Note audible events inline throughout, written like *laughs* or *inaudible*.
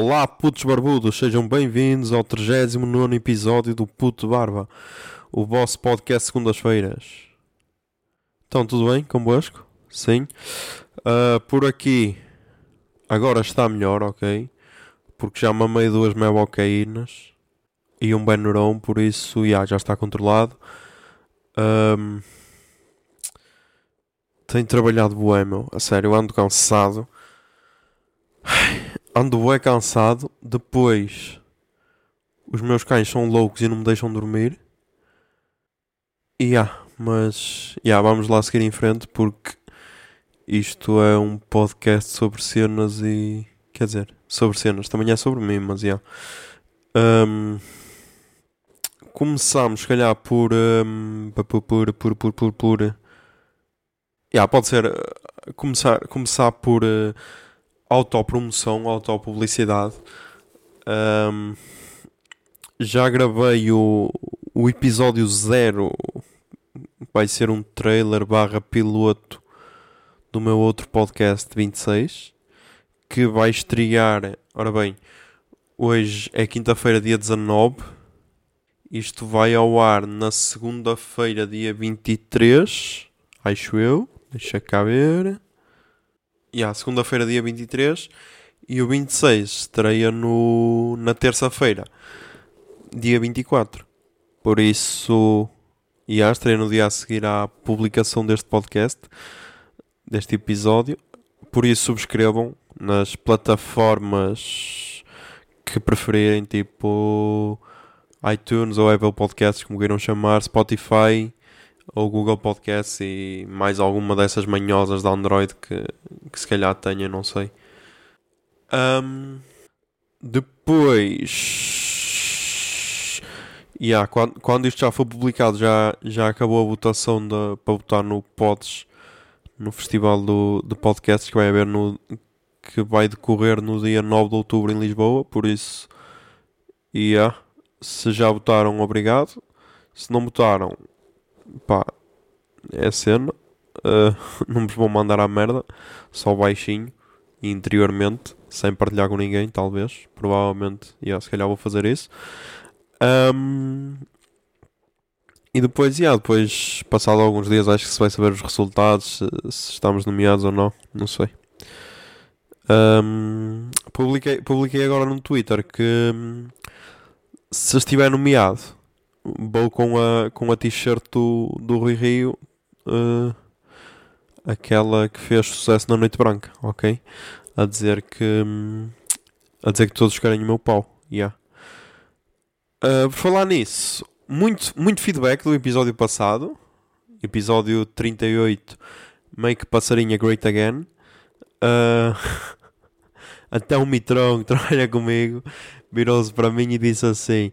Olá, putos barbudos, sejam bem-vindos ao 39 episódio do Puto Barba, o vosso podcast segundas-feiras. Então, tudo bem convosco? Sim. Uh, por aqui, agora está melhor, ok? Porque já mamei duas melocaínas e um Benuron, por isso yeah, já está controlado. Um, tenho trabalhado meu. A sério, ando cansado. Ando bué cansado. Depois, os meus cães são loucos e não me deixam dormir. E yeah, mas yeah, vamos lá seguir em frente porque isto é um podcast sobre cenas e. Quer dizer, sobre cenas. Também é sobre mim, mas yeah. Um, começamos, se calhar, por. Um, por, por, por, por, por, por Yeah, pode ser uh, começar, começar por uh, autopromoção, autopublicidade. Um, já gravei o, o episódio 0. Vai ser um trailer barra piloto do meu outro podcast 26. Que vai estrear. Ora bem, hoje é quinta-feira, dia 19. Isto vai ao ar na segunda-feira, dia 23. Acho eu. Deixa cá ver. Yeah, segunda-feira, dia 23. E o 26 estreia no, na terça-feira, dia 24. Por isso, yeah, estreia no dia a seguir à publicação deste podcast, deste episódio. Por isso, subscrevam nas plataformas que preferirem, tipo iTunes ou Apple Podcasts, como queiram chamar, Spotify ou Google Podcasts e mais alguma dessas manhosas da Android que, que se calhar tenha, não sei. Um, depois, yeah, quando, quando isto já foi publicado, já, já acabou a votação de, para votar no Pods, no festival do, de podcasts que vai haver no que vai decorrer no dia 9 de outubro em Lisboa. Por isso, yeah, se já votaram, obrigado. Se não votaram, pá, é cena. Uh, *laughs* não vos vou mandar à merda, só baixinho e interiormente, sem partilhar com ninguém, talvez. Provavelmente, yeah, se calhar vou fazer isso. Um, e depois, yeah, depois, passado alguns dias, acho que se vai saber os resultados, se, estamos nomeados ou não, não sei. Um, publiquei, publiquei agora no Twitter que se estiver nomeado vou com a, com a t-shirt do, do Rui Rio, uh, aquela que fez sucesso na Noite Branca, ok? A dizer que. Um, a dizer que todos querem o meu pau. Yeah. Uh, por falar nisso, muito, muito feedback do episódio passado, episódio 38, Make Passarinha Great Again. Uh, *laughs* até o Mitron que *laughs* trabalha comigo virou-se para mim e disse assim: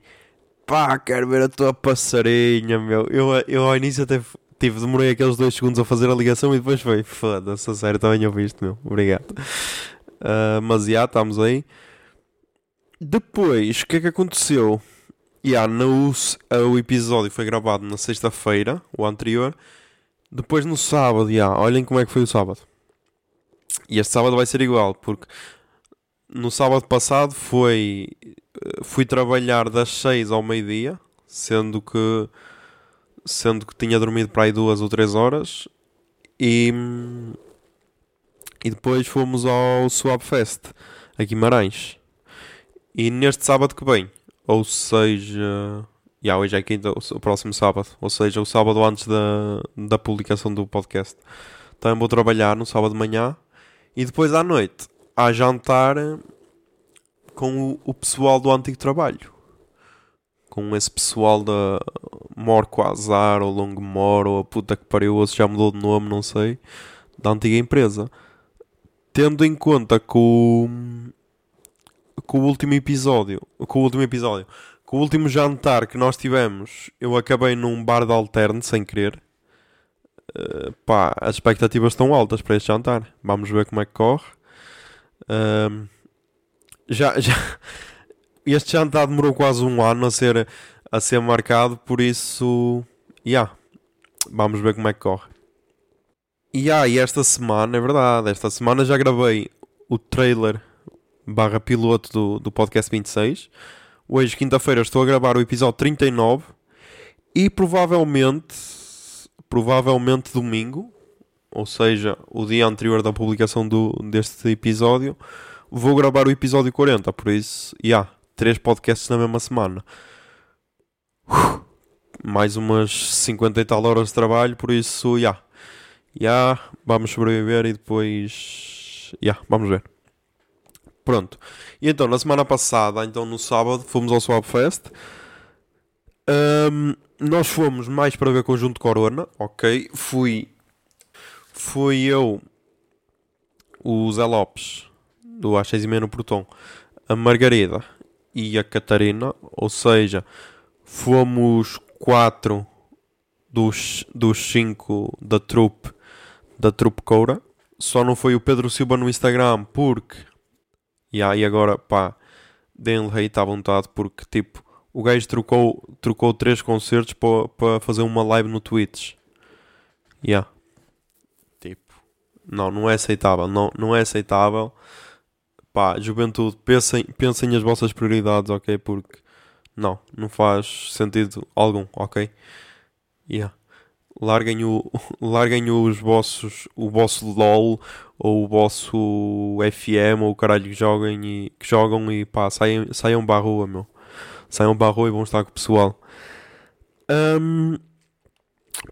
pá, quero ver a tua passarinha, meu. Eu, eu ao início até tive, demorei aqueles dois segundos a fazer a ligação e depois foi, foda-se, a sério, também ouviste, meu. Obrigado. Uh, mas já, estamos aí. Depois, o que é que aconteceu? Yeah, o episódio foi gravado na sexta-feira, o anterior. Depois no sábado, yeah, olhem como é que foi o sábado. E este sábado vai ser igual, porque no sábado passado foi fui trabalhar das 6 ao meio-dia, sendo que sendo que tinha dormido para aí duas ou três horas e, e depois fomos ao Swap Fest a Guimarães. E neste sábado que vem, ou seja, yeah, hoje é quinta, o próximo sábado, ou seja, o sábado antes da, da publicação do podcast, também vou trabalhar no sábado de manhã e depois à noite há jantar com o, o pessoal do antigo trabalho. Com esse pessoal da Morco Azar ou Longmore ou a puta que pariu, ou se já mudou de nome, não sei, da antiga empresa. Tendo em conta que o, o último episódio, com o último episódio, com o último jantar que nós tivemos, eu acabei num bar de alterno sem querer. Uh, pá, as expectativas estão altas para este jantar. Vamos ver como é que corre. Uh, já, já *laughs* este jantar demorou quase um ano a ser, a ser marcado, por isso, yeah, vamos ver como é que corre. E, yeah, e esta semana, é verdade, esta semana já gravei o trailer barra piloto do, do podcast 26. Hoje, quinta-feira, estou a gravar o episódio 39 e provavelmente, provavelmente domingo, ou seja, o dia anterior da publicação do, deste episódio, vou gravar o episódio 40. Por isso, já, yeah, três podcasts na mesma semana. Uf, mais umas 50 e tal horas de trabalho, por isso, já. Yeah. Yeah, vamos sobreviver e depois. Já, yeah, vamos ver. Pronto. E então, na semana passada, então no sábado, fomos ao Swap Fest. Um, nós fomos mais para ver Conjunto Corona, ok? Fui. Fui eu, o Zé Lopes, do Às 6 e meia no Portão, a Margarida e a Catarina, ou seja, fomos quatro dos, dos cinco da trupe da trupe Coura. Só não foi o Pedro Silva no Instagram porque e aí agora, pá, deem-lhe hate à vontade porque, tipo, o gajo trocou, trocou três concertos para pa fazer uma live no Twitch. Yeah. Tipo, não, não é aceitável. Não, não é aceitável. Pá, juventude, pensem, pensem nas vossas prioridades, ok? Porque, não, não faz sentido algum, ok? Yeah larguem, o, *laughs* larguem os vossos, o vosso LOL ou o vosso FM ou o caralho que joguem e que jogam e pá, saiam, saiam para a rua, meu. Saiam para a rua e vão estar com o pessoal. Um,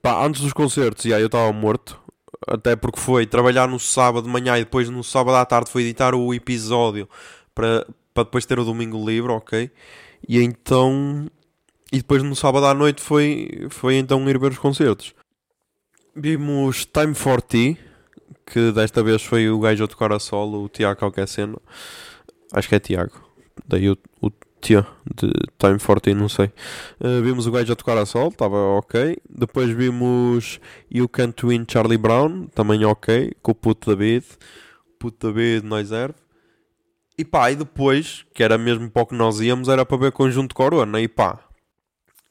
pá, antes dos concertos, yeah, eu estava morto. Até porque foi trabalhar no sábado de manhã e depois no sábado à tarde foi editar o episódio para, para depois ter o domingo livre, ok? E então e depois no sábado à noite foi, foi então ir ver os concertos. Vimos Time for Tea, que desta vez foi o gajo a tocar a solo, o Tiago Alqueceno. Acho que é Tiago. Daí o, o Tia de Time for Tea, não sei. Uh, vimos o gajo a tocar a solo, estava ok. Depois vimos You Can't Win Charlie Brown, também ok, com o puto David. Puto David, nós serve. E pá, e depois, que era mesmo para o que nós íamos, era para ver Conjunto Corona. E pá,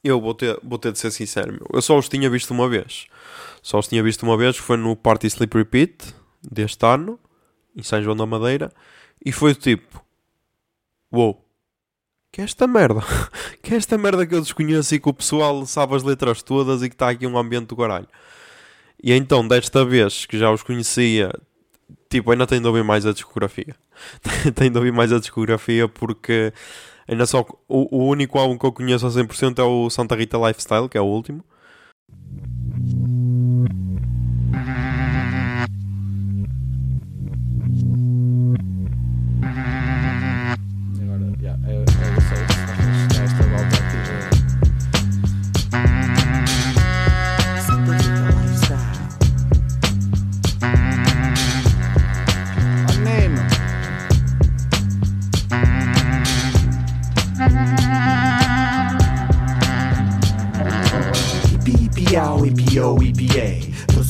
eu vou ter, vou ter de ser sincero, meu. Eu só os tinha visto uma vez. Só os tinha visto uma vez, foi no Party Sleep Repeat deste ano, em São João da Madeira, e foi tipo: Uou, que é esta merda? *laughs* que é esta merda que eu desconheço e que o pessoal sabe as letras todas e que está aqui um ambiente do caralho. E então, desta vez que já os conhecia, tipo, ainda tenho de ouvir mais a discografia. *laughs* tenho de ouvir mais a discografia porque Ainda só o, o único álbum que eu conheço a 100% é o Santa Rita Lifestyle, que é o último.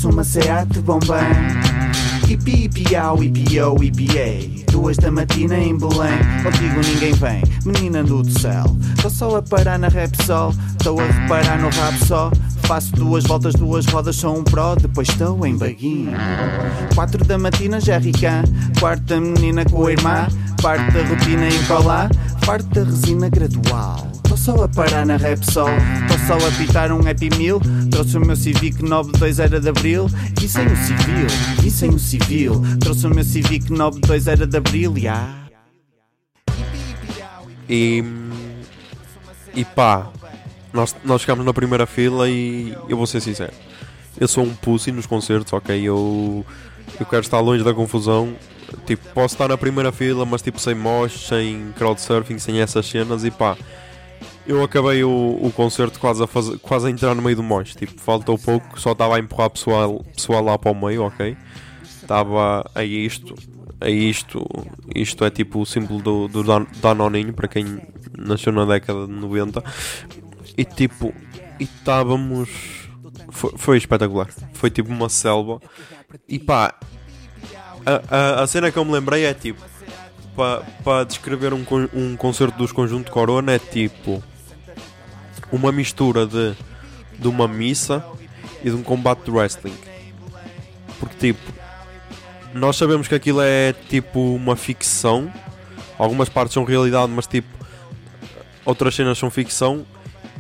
Seat Bombém Ipi, ipiau, ipiou, ipiei Duas da matina em Belém. Contigo ninguém vem, menina do céu. Tô só a parar na Repsol Tô a reparar no rap só. Faço duas voltas, duas rodas, sou um pro. Depois estou em baguinho Quatro da matina, já ricã Quarta menina com a irmã. Parte da rotina em colar Parte da resina gradual só a parar na Repsol, tô só a pitar um Happy Meal. Trouxe o meu Civic 92 era de Abril, e sem o civil, e sem o civil. Trouxe o meu Civic 92 era de Abril, yeah. E. E pá, nós, nós ficámos na primeira fila e eu vou ser sincero. Eu sou um pussy nos concertos, ok? Eu, eu quero estar longe da confusão. Tipo, posso estar na primeira fila, mas tipo sem mosh, sem crowdsurfing, sem essas cenas e pá eu acabei o, o concerto quase a, fazer, quase a entrar no meio do monte. Tipo, faltou pouco, só estava a empurrar pessoal, pessoal lá para o meio, ok? Estava a isto, a isto. Isto é tipo o símbolo do, do Dan, Danoninho, para quem nasceu na década de 90. E tipo, e estávamos. Foi, foi espetacular. Foi tipo uma selva. E pá, a, a, a cena que eu me lembrei é tipo para pa descrever um, um concerto dos Conjunto Corona é tipo uma mistura de, de uma missa e de um combate de wrestling. Porque tipo, nós sabemos que aquilo é tipo uma ficção, algumas partes são realidade, mas tipo, outras cenas são ficção,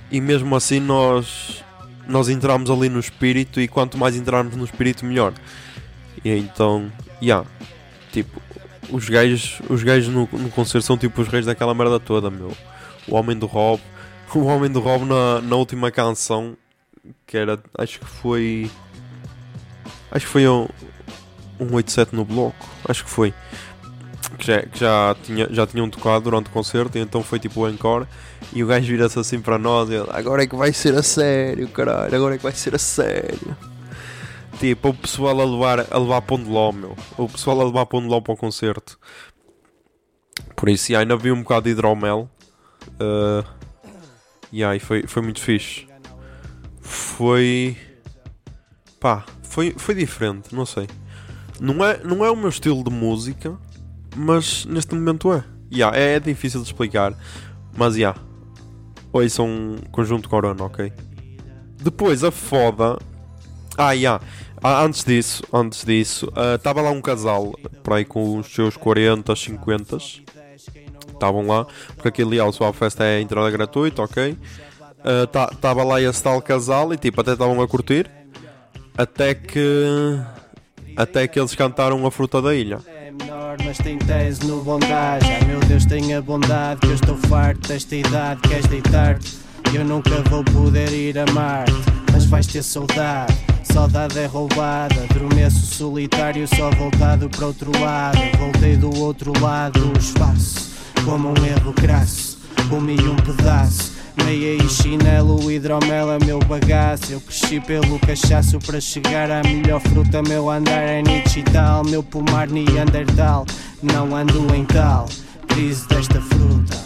e mesmo assim nós, nós entramos ali no espírito, e quanto mais entrarmos no espírito, melhor. E então, yeah, tipo, os gajos, os gajos no, no concerto são tipo os reis daquela merda toda, meu. O Homem do Rob, o Homem do Rob na, na última canção, que era, acho que foi. Acho que foi um, um 87 no bloco, acho que foi. Que já, que já, tinha, já tinham tocado durante o concerto, e então foi tipo o encore. E o gajo vira-se assim para nós ele, agora é que vai ser a sério, caralho, agora é que vai ser a sério. Tipo, o pessoal a levar, a levar pão de ló, meu. O pessoal a levar pão de ló para o concerto. Por isso, ainda vi um bocado de hidromel. Uh, yeah, e foi, foi muito fixe. Foi. Pá, foi, foi diferente, não sei. Não é, não é o meu estilo de música, mas neste momento é. Yeah, é, é difícil de explicar. Mas, yeah. Oi, são um conjunto corona, ok? Depois, a foda. Ah, yeah. Ah, antes disso, antes disso, estava uh, lá um casal, por aí com os seus 40, 50. Estavam lá, porque aquele ali, o Swap Fest é entrada gratuita, ok? Estava uh, lá esse tal casal e tipo, até estavam a curtir. Até que. Até que eles cantaram a fruta da ilha. É menor, mas tem tese no bondade. Ai meu Deus, tenha bondade, que eu estou farto desta idade. Queres deitar-te? Eu nunca vou poder ir a Marte, mas vais ter saudade. Saudade é roubada, adormeço solitário, só voltado para outro lado. Voltei do outro lado do espaço, como um erro crasso, comi um pedaço. Meia e chinelo, hidromel é meu bagaço. Eu cresci pelo cachaço para chegar à melhor fruta. Meu andar é Nietzsche e tal, meu pomar Neandertal. Não ando em tal crise desta fruta.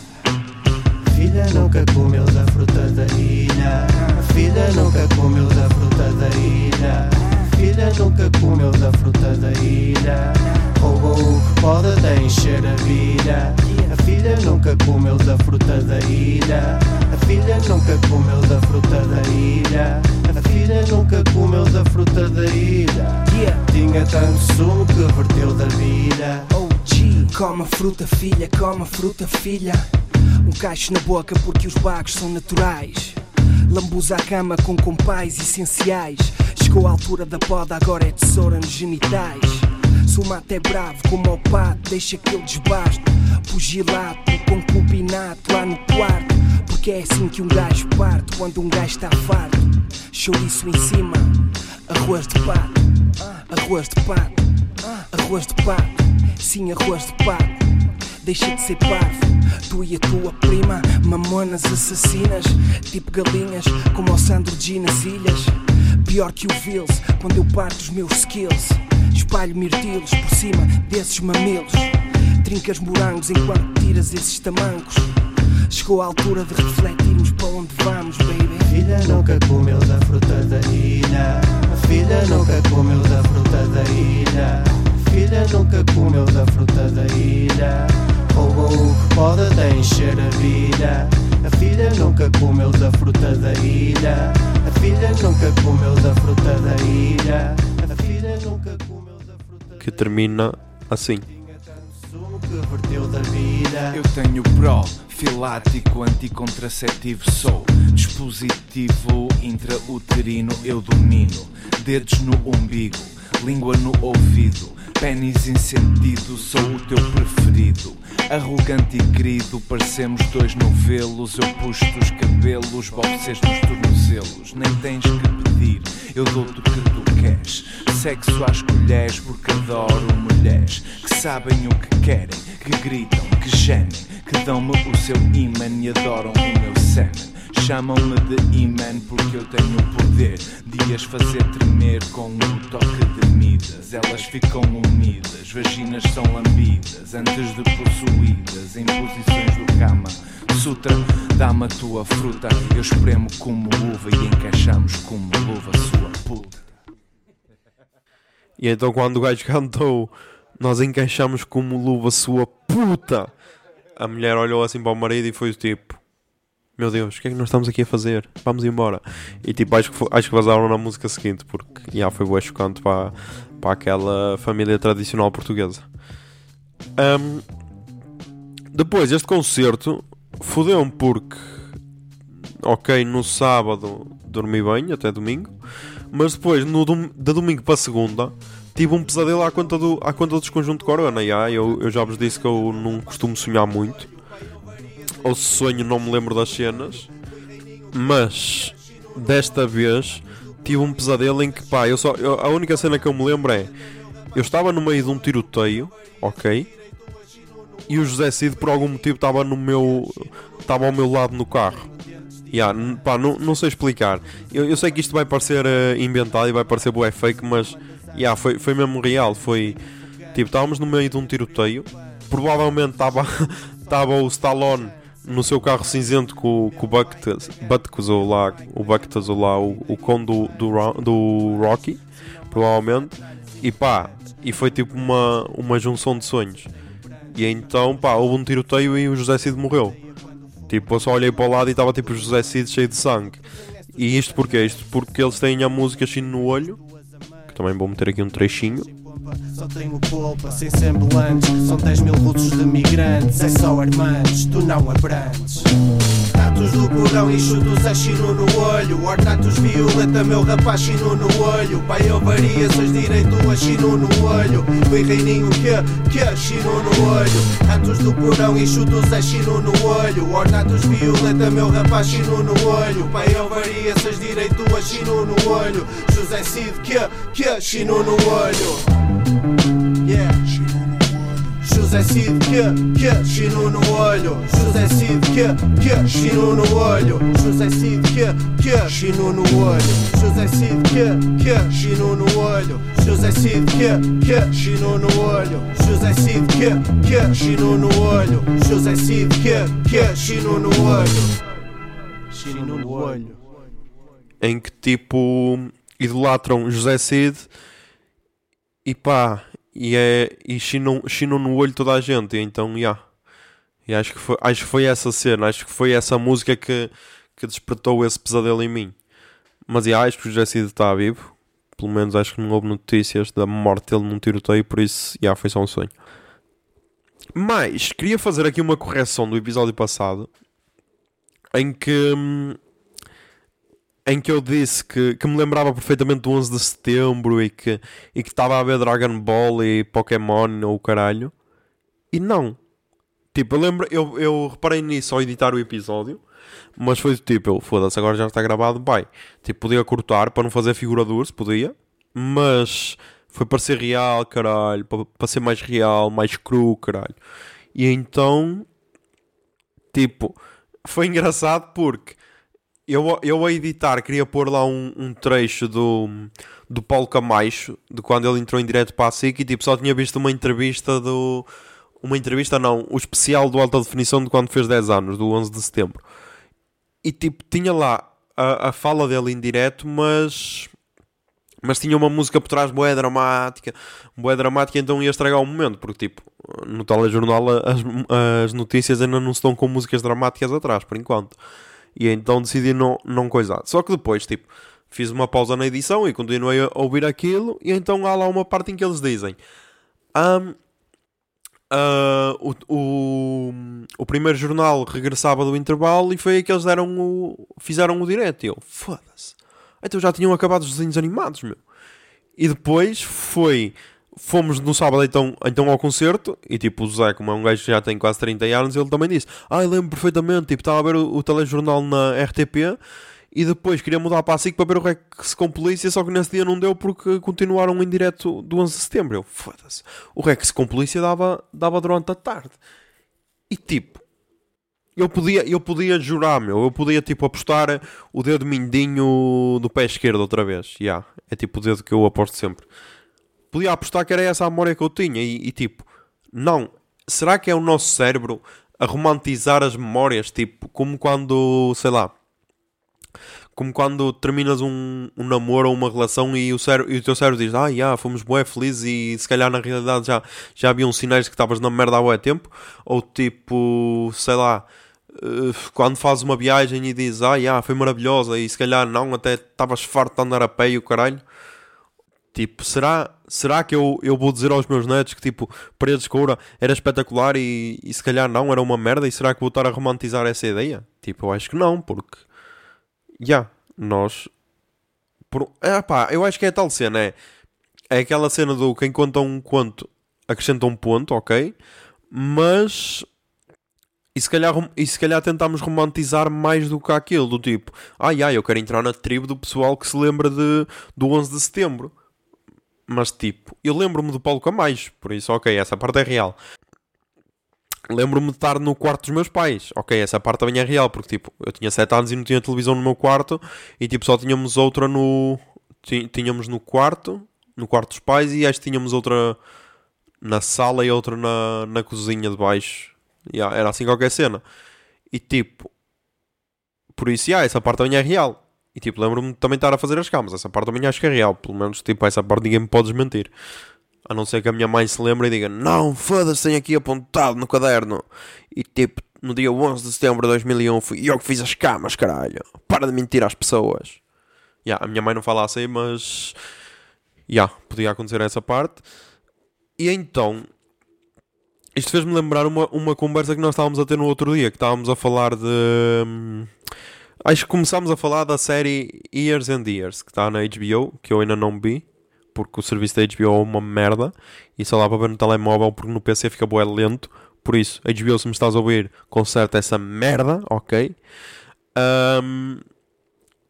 Filha nunca comeu da fruta da ilha. Filha nunca comeu da fruta da ilha. Filha nunca comeu da fruta da ilha. Roubou o que pode até encher a vida. A filha nunca comeu da fruta da ilha. A filha nunca comeu da fruta da ilha. A filha nunca comeu da fruta da ilha. Tinha tanto sumo que verteu da vida. Oh, G, come a fruta, filha, come a fruta, filha. Um cacho na boca porque os bagos são naturais. Lambuza a cama com compais essenciais. Chegou a altura da poda, agora é tesoura nos genitais. Se o mato é bravo como o pato, deixa que ele desbaste. Pugilato, concubinato lá no quarto. Porque é assim que um gajo parte quando um gajo está farto. Chouriço em cima, arroz de pato, arroz de pato, arroz de pato, sim, arroz de pato. Deixa de ser parvo, tu e a tua prima, mamonas assassinas, tipo galinhas, como o Sandro G nas ilhas. Pior que o Vils, quando eu parto os meus skills. Espalho mirtilos por cima desses mamilos. Trincas morangos enquanto tiras esses tamancos. Chegou a altura de refletirmos para onde vamos, baby. Filha nunca comeu da fruta da ilha. Filha nunca comeu da fruta da ilha. Filha nunca comeu da fruta da ilha. Roubou o que pode até encher a vida. A filha nunca comeu da fruta da ilha. A filha nunca comeu da fruta da ilha. A filha nunca comeu Que termina assim. Eu tenho profilático anticontraceptivo sou dispositivo intrauterino eu domino dedos no umbigo língua no ouvido pênis em sentido sou o teu preferido. Arrogante e querido parecemos dois novelos. Eu puxo os cabelos vocês nos tornozelos. Nem tens que pedir eu dou-te o que tu queres. Sexo às colheres porque adoro mulheres que sabem o que querem que gritam que gemem que dão-me o seu imã e adoram o meu Chamam-me de imã porque eu tenho o poder de as fazer tremer com um toque de midas. Elas ficam unidas, vaginas são lambidas antes de possuídas em posições do cama. Sutra, dá-me a tua fruta, eu espremo como uva e encaixamos como luva sua puta. E então quando o gajo cantou Nós encaixamos como luva sua puta A mulher olhou assim para o marido e foi tipo Meu Deus, o que é que nós estamos aqui a fazer? Vamos embora E tipo, acho que, acho que vazaram na música seguinte Porque já foi bué chocante para, para aquela família tradicional portuguesa Ahm, Depois, este concerto fodeu-me porque, ok, no sábado dormi bem, até domingo, mas depois, no dom de domingo para segunda, tive um pesadelo à conta do, à conta do desconjunto de Corona. Yeah, eu, eu já vos disse que eu não costumo sonhar muito, ou sonho, não me lembro das cenas, mas desta vez tive um pesadelo em que, pá, eu só, eu- a única cena que eu me lembro é eu estava no meio de um tiroteio, ok? E o José Cid por algum motivo estava no meu. estava ao meu lado no carro. Yeah, pá, não, não sei explicar. Eu, eu sei que isto vai parecer eh, inventado e vai parecer bué fake, mas yeah, foi, foi mesmo real. Foi tipo, estávamos no meio de um tiroteio. Provavelmente estava *laughs* estava o Stallone no seu carro cinzento com, com o Bucketas, Bucketas ou lá, o Bucketas ou lá, o, o do, do, do Rocky, provavelmente. E pá, e foi tipo uma, uma junção de sonhos. E então, pá, houve um tiroteio e o José Cid morreu. Tipo, eu só olhei para o lado e estava tipo o José Cid cheio de sangue. E isto porquê? Isto porque eles têm a música Chino no olho. Que também vou meter aqui um trechinho. Só tenho polpa, sem semblantes. São 10 mil rutos de migrantes É só armantes, tu não abrantes. Tatos do porão e chutos a chino no olho. Ornatos violeta, meu rapaz chino no olho. Pai ovarias, és direito a chino no olho. Foi reininho que, que chino no olho. Tatos do porão e chutos a chino no olho. Ornatos violeta, meu rapaz chino no olho. Pai ovarias, és direito a chino no olho. José Cid que, que chino no olho José Cid que, que, chino no olho. José Cid que, que, chino no olho. José Cid que, que, chino no olho. José Cid que, que, chino no olho. José Cid que, que, chino no olho. José Cid que, que, chino no olho. José Cid que, que, chino no olho. Chino no olho. Em que tipo idolatram José Cid e pá, e é. e chinam, chinam no olho toda a gente. Então, já. Yeah. E acho que, foi, acho que foi essa cena, acho que foi essa música que, que despertou esse pesadelo em mim. Mas yeah, acho que o Cid está vivo. Pelo menos acho que não houve notícias da morte dele num tiroteio, por isso, yeah, foi só um sonho. Mas, queria fazer aqui uma correção do episódio passado em que. hum, em que eu disse que, que me lembrava perfeitamente do 11 de setembro e que e estava a ver Dragon Ball e Pokémon ou o caralho. E não. Tipo, eu lembro, eu, eu reparei nisso ao editar o episódio, mas foi tipo, eu foda-se, agora já está gravado, vai. Tipo, podia cortar para não fazer figura de urso, podia, mas foi para ser real, caralho, para, para ser mais real, mais cru, caralho. E então, tipo, foi engraçado porque eu, eu a editar queria pôr lá um, um trecho do, do Paulo Camacho, de quando ele entrou em direto para a SIC e tipo, só tinha visto uma entrevista do. Uma entrevista, não, o especial do Alta Definição de quando fez 10 anos, do 11 de setembro. E tipo, tinha lá a, a fala dele em direto, mas. Mas tinha uma música por trás boa dramática, boa dramática, então ia estragar o momento, porque tipo, no telejornal as, as notícias ainda não estão com músicas dramáticas atrás, por enquanto. E então decidi não, não coisar. Só que depois, tipo, fiz uma pausa na edição e continuei a ouvir aquilo. E então há lá uma parte em que eles dizem: "Ahm, ah, o, o, o primeiro jornal regressava do intervalo e foi aí que eles deram o, fizeram o direto. E eu, foda-se. Então já tinham acabado os desenhos animados, meu. E depois foi. Fomos no sábado então, então ao concerto e tipo o Zé, como é um gajo que já tem quase 30 anos, ele também disse: Ah, eu lembro perfeitamente, tipo, estava a ver o, o telejornal na RTP e depois queria mudar para a SIC para ver o Rex com polícia, só que nesse dia não deu porque continuaram em direto do 11 de setembro. Eu, foda-se, o Rex com polícia dava, dava durante a tarde. E tipo, eu podia, eu podia jurar, meu, eu podia tipo apostar o dedo mindinho do pé esquerdo outra vez. Yeah, é tipo o dedo que eu aposto sempre. Podia apostar que era essa a memória que eu tinha e, e, tipo, não. Será que é o nosso cérebro a romantizar as memórias? Tipo, como quando, sei lá, como quando terminas um, um namoro ou uma relação e o, cérebro, e o teu cérebro diz, ah, yeah, fomos bué felizes e se calhar na realidade já, já haviam sinais de que estavas na merda há bué tempo. Ou tipo, sei lá, eh, quando fazes uma viagem e dizes, ah, yeah, foi maravilhosa e se calhar não, até estavas farto de andar a pé e o caralho. Tipo, será, será que eu, eu vou dizer aos meus netos que, tipo, Paredes de Coura era espetacular e, e se calhar não, era uma merda? E será que vou estar a romantizar essa ideia? Tipo, eu acho que não, porque... Já, yeah, nós... Por, é, pá, eu acho que é tal cena, é... É aquela cena do quem conta um conto acrescenta um ponto, ok? Mas... E se, calhar, e se calhar tentámos romantizar mais do que aquilo, do tipo, ai ai, eu quero entrar na tribo do pessoal que se lembra de, do 11 de setembro. Mas tipo, eu lembro-me do Paulo Camais, por isso, ok, essa parte é real. Lembro-me de estar no quarto dos meus pais, ok, essa parte também é real, porque tipo, eu tinha 7 anos e não tinha televisão no meu quarto e tipo, só tínhamos outra no. Tínhamos no quarto, no quarto dos pais e acho que tínhamos outra na sala e outra na, na cozinha de baixo Yeah, era assim qualquer cena. E tipo, por isso, yeah, essa parte também é real. E tipo, lembro-me também estar a fazer as camas. Essa parte também acho que é real. Pelo menos, tipo, essa parte ninguém me pode desmentir. A não ser que a minha mãe se lembre e diga: Não, foda-se, tenho aqui apontado no caderno. E tipo, no dia 11 de setembro de 2001 fui eu que fiz as camas, caralho. Para de mentir às pessoas. Yeah, a minha mãe não fala assim, mas. Yeah, podia acontecer essa parte. E então, isto fez-me lembrar uma, uma conversa que nós estávamos a ter no outro dia, que estávamos a falar de. Acho que começámos a falar da série Years and Years, que está na HBO, que eu ainda não vi, porque o serviço da HBO é uma merda, e só lá para ver no telemóvel, porque no PC fica boé lento. Por isso, HBO, se me estás a ouvir, conserta essa merda, ok? Um,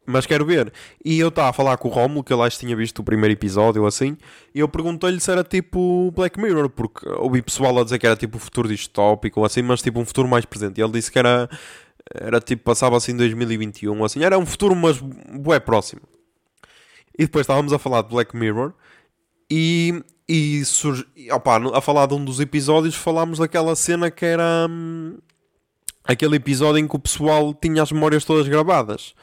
mas quero ver. E eu estava a falar com o Romulo, que ele acho que tinha visto o primeiro episódio ou assim, e eu perguntei-lhe se era tipo Black Mirror, porque ouvi pessoal a dizer que era tipo futuro distópico ou assim, mas tipo um futuro mais presente. E ele disse que era, era tipo, passava assim em 2021, assim, era um futuro, mas bué próximo. E depois estávamos a falar de Black Mirror e, e opa, a falar de um dos episódios, falámos daquela cena que era hum, aquele episódio em que o pessoal tinha as memórias todas gravadas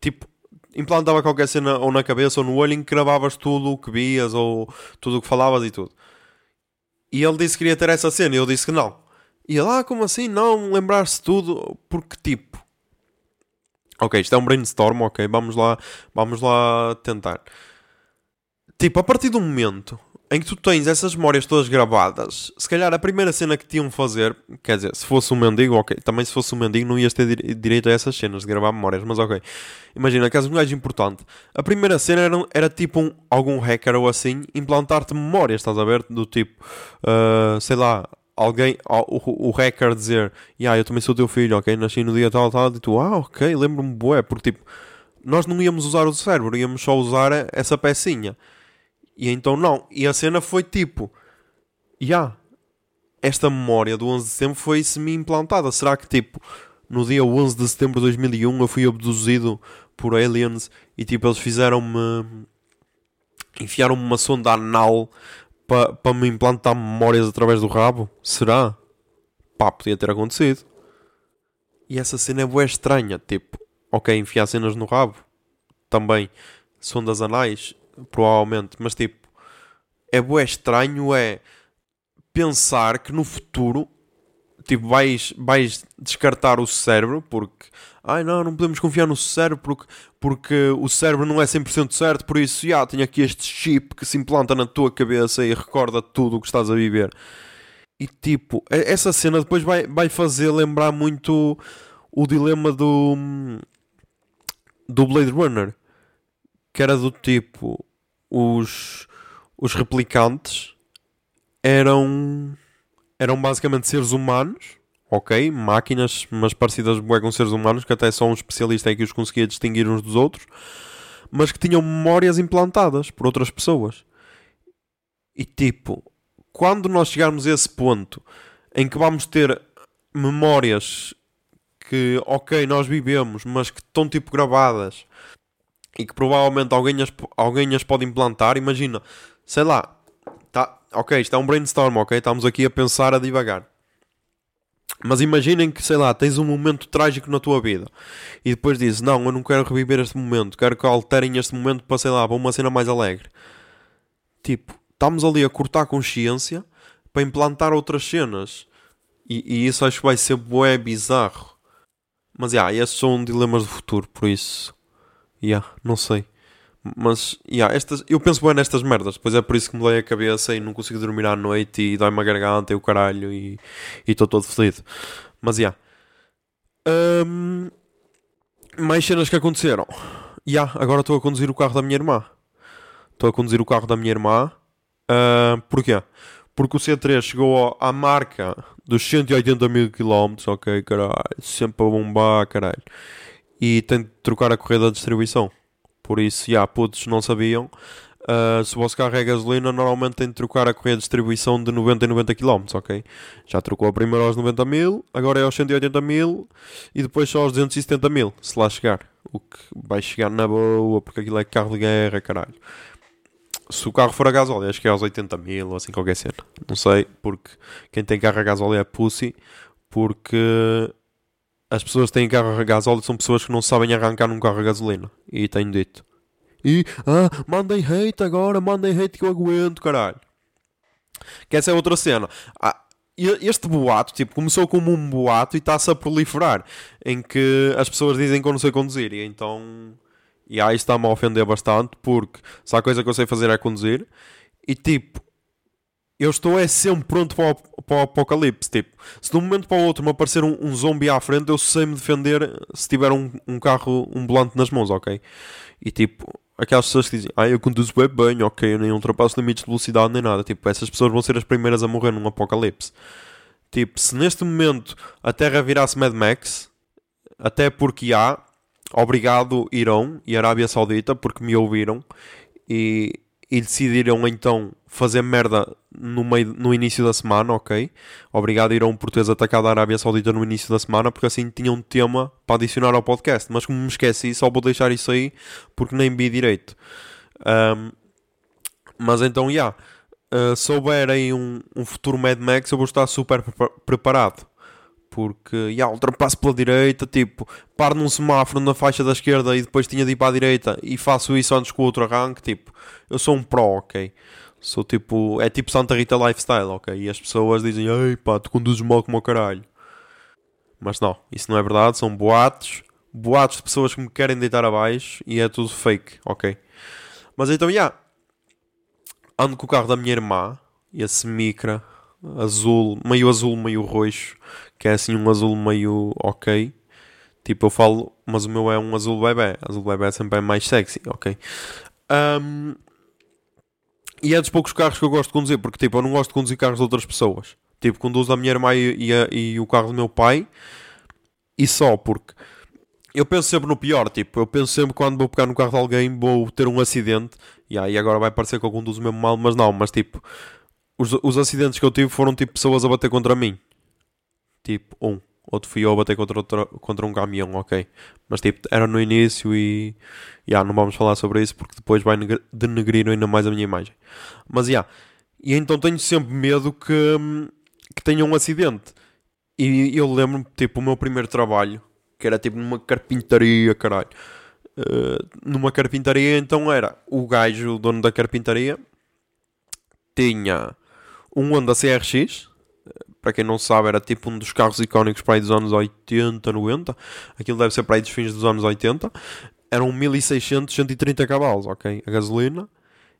tipo, implantava qualquer cena ou na cabeça ou no olho em que gravavas tudo o que vias ou tudo o que falavas e tudo. E ele disse que queria ter essa cena e eu disse que não. E ele, ah, como assim? Não, lembrar-se tudo, porque tipo. Ok, isto é um brainstorm, ok, vamos lá, vamos lá tentar. Tipo, a partir do momento em que tu tens essas memórias todas gravadas, se calhar a primeira cena que tinham fazer, quer dizer, se fosse um mendigo, ok, também se fosse um mendigo não ias ter direito a essas cenas de gravar memórias, mas ok. Imagina, caso mais importante, a primeira cena era, era tipo um, algum hacker ou assim implantar-te memórias, estás a ver? Do tipo, uh, sei lá, alguém, o, o, hacker dizer, yeah, eu também sou teu filho, ok, nasci no dia tal, tal, e tu, ah, ok, lembro-me, boé, porque tipo, nós não íamos usar o cérebro, íamos só usar essa pecinha. E então não. E a cena foi tipo: yeah, esta memória do 11 de setembro foi semi-implantada. Será que tipo, no dia 11 de setembro de 2001 eu fui abduzido por aliens e tipo, eles fizeram-me. enfiaram-me uma sonda anal para pa me implantar memórias através do rabo? Será? Pá, podia ter acontecido. E essa cena é boa estranha. Tipo, ok, enfiar cenas no rabo. Também. Sondas anais provavelmente, mas tipo, é bué estranho é pensar que no futuro tipo, vais, vais descartar o cérebro porque ai não, não podemos confiar no cérebro porque, porque o cérebro não é 100% certo, por isso já tenho aqui este chip que se implanta na tua cabeça e recorda tudo o que estás a viver. E tipo, essa cena depois vai, vai fazer lembrar muito o dilema do do Blade Runner que era do tipo os, os replicantes eram eram basicamente seres humanos ok, máquinas mas parecidas com seres humanos que até só um especialista é que os conseguia distinguir uns dos outros mas que tinham memórias implantadas por outras pessoas e tipo quando nós chegarmos a esse ponto em que vamos ter memórias que, ok, nós vivemos, mas que estão tipo gravadas e que provavelmente alguém as, alguém as pode implantar. Imagina, sei lá, ok, isto é um brainstorm, ok? Estamos aqui a pensar a devagar. Mas imaginem que, sei lá, tens um momento trágico na tua vida e depois dizes: Não, eu não quero reviver este momento, quero que alterem este momento para, sei lá, para uma cena mais alegre. Tipo, estamos ali a cortar a consciência para implantar outras cenas e, e isso acho que vai ser bué bizarro. Mas, yeah, esses são dilemas do futuro, por isso yeah, não sei. Mas, yeah, estas, eu penso bem nestas merdas. Depois é por isso que me dói a cabeça e não consigo dormir à noite e dói-me a garganta e o caralho e estou todo fodido. Mas, yeah. Hum, mais cenas que aconteceram. Yeah, agora estou a conduzir o carro da minha irmã. Estou a conduzir o carro da minha irmã. Uh, porquê? Porque o C3 chegou à marca dos 180 mil km. Ok, caralho. Sempre a bombar, caralho. E tem de trocar a correia da distribuição. Por isso, já, putos, não sabiam. Uh, se o vosso carro é gasolina, normalmente tem de trocar a correia de distribuição de 90 e 90 km, ok? Já trocou a primeira aos 90 mil, agora é aos 180 mil e depois só aos 270 mil, se lá chegar. O que vai chegar na boa, porque aquilo é carro de guerra, caralho. Se o carro for a gasóleo, acho que é aos 80 mil ou assim qualquer cena. Não sei, porque quem tem carro a gasóleo é pussy, porque as pessoas que têm carro a gasóleo são pessoas que não sabem arrancar num carro a gasolina. E tenho dito. E, ah, mandem hate agora, mandem hate que eu aguento, caralho. Que essa é outra cena. Ah, este boato, tipo, começou como um boato e está-se a proliferar. Em que as pessoas dizem que eu não sei conduzir. E então, e aí está-me a ofender bastante, porque se há coisa que eu sei fazer é conduzir. E tipo, eu estou é sempre pronto para para o apocalipse. Tipo, se de um momento para o outro me aparecer um, um zombie à frente, eu sei me defender se tiver um, um carro, volante nas mãos, ok? E tipo, aquelas pessoas que dizem, ah, eu conduzo bem bem, ok, eu nem ultrapasso limites de velocidade nem nada. Tipo, essas pessoas vão ser as primeiras a morrer num apocalipse. Tipo, se neste momento a Terra virasse Mad Max, até porque há, obrigado Irão e Arábia Saudita, porque me ouviram e, e decidiram então fazer merda no, meio, no início da semana, ok? Obrigado Irão por teres atacado a Arábia Saudita no início da semana, porque assim tinha um tema para adicionar ao podcast. Mas como me esqueci, só vou deixar isso aí porque nem vi direito. Ahm, mas então, já. Yeah, uh, se houver aí um, um futuro Mad Max, eu vou estar super prepa- preparado. Porque, já, ultrapasso pela direita, tipo, paro num semáforo na faixa da esquerda e depois tinha de ir para a direita e faço isso antes que o outro arranque, tipo, eu sou um pro, ok? Sou tipo, é tipo Santa Rita Lifestyle, ok? E as pessoas dizem, ei pá, tu conduzes mal como o caralho. Mas não, isso não é verdade, são boatos, boatos de pessoas que me querem deitar abaixo e é tudo fake, ok? Mas então, já, ando com o carro da minha irmã, esse micra, azul, meio azul, meio roxo, que é assim um azul meio ok. Tipo, eu falo, mas o meu é um azul bebê. Azul bebê sempre é mais sexy, ok? Ahm, e é dos poucos carros que eu gosto de conduzir, porque tipo, eu não gosto de conduzir carros de outras pessoas. Tipo, conduzo a minha irmã e, e, e o carro do meu pai, e só porque eu penso sempre no pior. Tipo, eu penso sempre quando vou pegar no carro de alguém, vou ter um acidente, e aí agora vai parecer que eu conduzo mesmo mal, mas não, mas tipo, os, os acidentes que eu tive foram tipo pessoas a bater contra mim. Tipo, um. Outro fui eu a bater contra, outra, contra um caminhão, ok. Mas tipo, era no início e. Ya, não vamos falar sobre isso porque depois vai denegrir ainda mais a minha imagem. Mas ya. E então tenho sempre medo que, hum, que tenha um acidente. E eu lembro-me, tipo, o meu primeiro trabalho, que era tipo numa carpintaria, caralho. Uh, numa carpintaria, então era o gajo, o dono da carpintaria, tinha um Honda CRX, para quem não sabe, era tipo um dos carros icónicos para aí dos anos 80, 90. Aquilo deve ser para aí dos fins dos anos 80. Era um 1600, 130 cavalos, ok? A gasolina.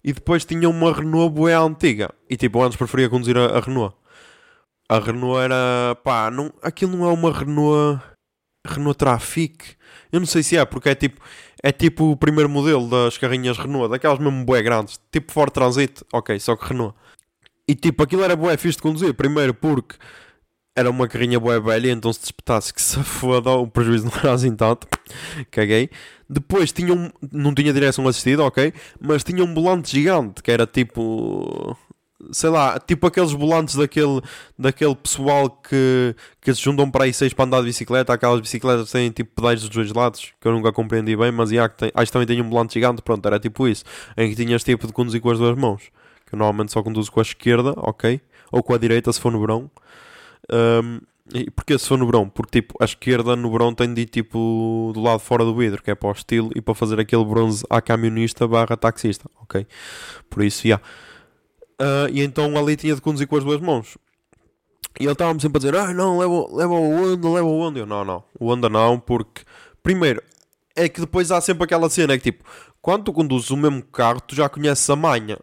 E depois tinha uma Renault bué antiga. E tipo, antes preferia conduzir a, a Renault. A Renault era, pá, não, aquilo não é uma Renault, Renault Trafic. Eu não sei se é, porque é tipo, é tipo o primeiro modelo das carrinhas Renault, daquelas mesmo bué grandes, tipo Ford Transit, ok, só que Renault. E tipo, aquilo era bué fixe de conduzir. Primeiro porque era uma carrinha bué velha, então se te espetasse que se *laughs* foda, o prejuízo não era assim tanto. Caguei. Depois tinha um, não tinha direção assistida, ok? Mas tinha um volante gigante, que era tipo... Sei lá, tipo aqueles volantes daquele, daquele pessoal que, que se juntam para aí seis para andar de bicicleta. Aquelas bicicletas que têm tipo pedais dos dois lados, que eu nunca compreendi bem, mas já, que tem, acho que também tem um volante gigante, pronto, era tipo isso. Em que tinhas tipo de conduzir com as duas mãos que eu normalmente só conduzo com a esquerda, ok? Ou com a direita se for no verão. Um, e porquê se for no verão? Porque tipo, a esquerda no verão tem de ir tipo do lado fora do vidro, que é para o estilo e para fazer aquele bronze à camionista barra taxista, ok? Por isso, já. Ah, e então ali tinha de conduzir com as duas mãos. E ele estava-me sempre a dizer, ah não, leva, leva o Honda, leva o Honda. Eu, não, não, o Honda não, porque primeiro, é que depois há sempre aquela cena, é que tipo, quando tu conduzes o mesmo carro, tu já conheces a manha.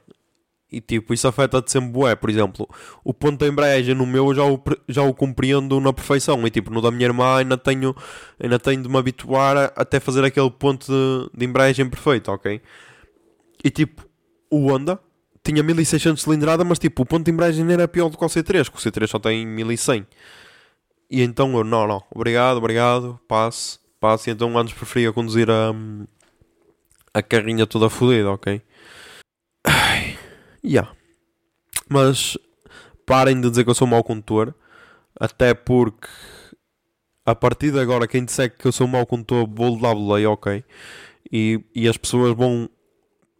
E tipo, isso afeta-te sempre bué. Por exemplo, o ponto da embreagem no meu eu já o, já o compreendo na perfeição. E tipo, no da minha irmã ainda tenho, ainda tenho de me habituar a, até fazer aquele ponto de, de embreagem perfeito, ok? E tipo, o Honda tinha 1600 de cilindrada, mas tipo, o ponto de embreagem era pior do que o C3, que o C3 só tem 1100. E então eu, não, não, obrigado, obrigado, passe, passe. E então antes preferia conduzir a, a carrinha toda fodida, ok? *sighs* Yeah. Mas parem de dizer que eu sou mau condutor, até porque a partir de agora, quem disser que eu sou mau condutor, vou dar boleia, ok? E, e as pessoas vão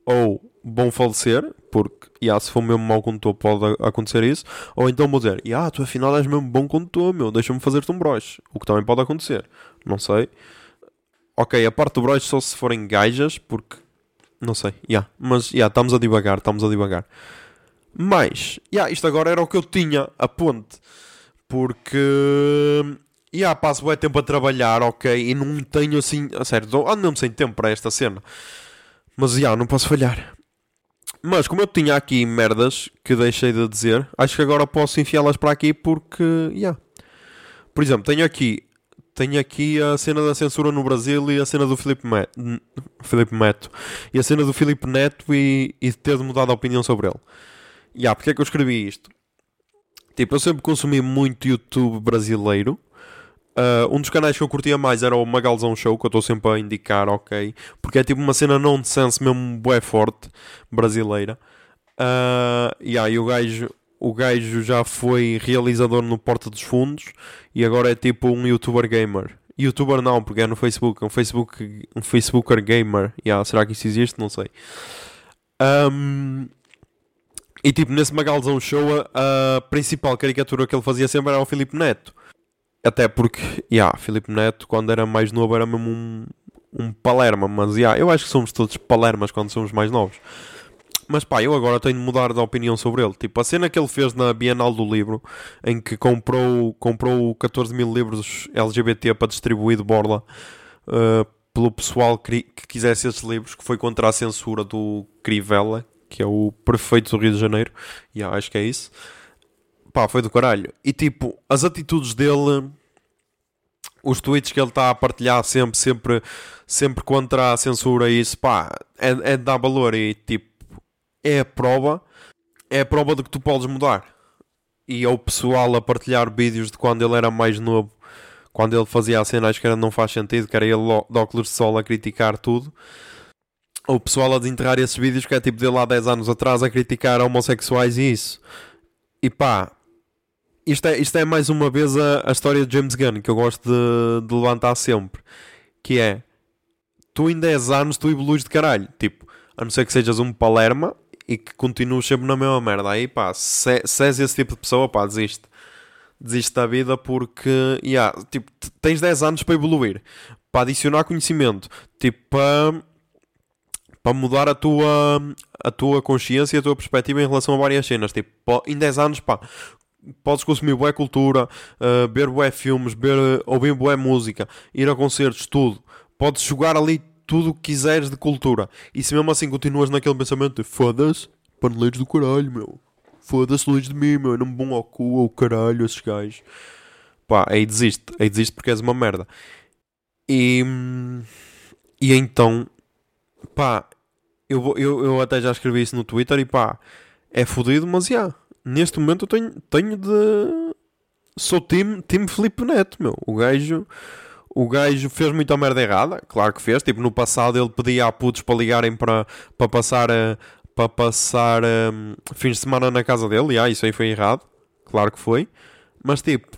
ou vão falecer, porque yeah, se for mesmo mau condutor pode acontecer isso, ou então vou dizer, yeah, tu afinal és mesmo bom condutor, meu, deixa-me fazer-te um broche, o que também pode acontecer, não sei. Ok, a parte do broche só se forem gajas, porque não sei, yeah, mas yeah, estamos a divagar, estamos a divagar. Mas, yeah, isto agora era o que eu tinha, a ponte, porque yeah, passo bem tempo a trabalhar, ok, e não tenho assim, a sério, ando mesmo sem tempo para esta cena. Mas já, não posso falhar. Mas como eu tinha aqui merdas que deixei de dizer, acho que agora posso enfiá-las para aqui porque, já. Por exemplo, tenho aqui, tenho aqui a cena da censura no Brasil e a cena do Filipe Neto, Filipe Neto e a cena do Filipe Neto e, e ter mudado a opinião sobre ele. Já, porque é que eu escrevi isto? Tipo, eu sempre consumi muito YouTube brasileiro. Uh, um dos canais que eu curtia mais era o Magalzão Show, que eu estou sempre a indicar, ok? Porque é tipo uma cena nonsense mesmo bué forte, brasileira. Uh, yeah, e o gajo, o gajo já foi realizador no Porta dos Fundos e agora é tipo um youtuber gamer. Youtuber não, porque é no Facebook, um Facebook, um Facebooker gamer. Yeah, será que isso existe? Não sei. Um, e tipo, nesse Magalzão Show, a, a principal caricatura que ele fazia sempre era o Filipe Neto. Até porque, yeah, Filipe Neto, quando era mais novo, era mesmo um, um palerma. Mas, yeah, eu acho que somos todos palermas quando somos mais novos. Mas, pá, eu agora tenho de mudar de opinião sobre ele. Tipo, a cena que ele fez na Bienal do Livro, em que comprou, comprou 14 mil livros LGBT para distribuir de borla uh, pelo pessoal que, que quisesse esses livros, que foi contra a censura do Crivella, que é o prefeito do Rio de Janeiro. Yeah, acho que é isso pá, foi do caralho. E tipo, as atitudes dele, os tweets que ele está a partilhar sempre, sempre, sempre contra a censura e isso, pá, é, é de dar valor e tipo, é a prova, é a prova de que tu podes mudar. E é o pessoal a partilhar vídeos de quando ele era mais novo, quando ele fazia a cena, acho que era não faz sentido, que era ele de óculos de sol a criticar tudo. O pessoal a desenterrar esses vídeos que é tipo dele há 10 anos atrás a criticar homossexuais e isso. E pá, isto é, isto é mais uma vez a, a história de James Gunn que eu gosto de, de levantar sempre. Que é tu em 10 anos tu evoluís de caralho. Tipo, a não ser que sejas um palerma e que continues sempre na mesma merda. Aí pá, se, se és esse tipo de pessoa, pá, desiste. Desiste da vida porque, yeah, tipo, tens 10 anos para evoluir, para adicionar conhecimento, tipo, para, para mudar a tua, a tua consciência e a tua perspectiva em relação a várias cenas. Tipo, em 10 anos, pá, podes consumir boa cultura, uh, ver bué filmes, ver, ouvir boa música, ir a concertos, tudo. Podes jogar ali tudo o que quiseres de cultura. E se mesmo assim continuas naquele pensamento de foda-se, paneleiros do caralho, meu. Foda-se longe de mim, meu. Não me vão ao cu ou caralho esses gajos. Pá, aí desiste. Aí desiste porque és uma merda. E, e então, pá, eu, vou- eu, eu até já escrevi isso no Twitter e pá, é fodido, mas já. neste momento eu tenho, tenho de. Sou time, time Felipe Neto, meu. O gajo. O gajo fez muita merda errada, claro que fez. Tipo, no passado ele pedia a putos para ligarem para, para passar, eh, para passar hum, fins de semana na casa dele. E ah, isso aí foi errado, claro que foi. Mas tipo,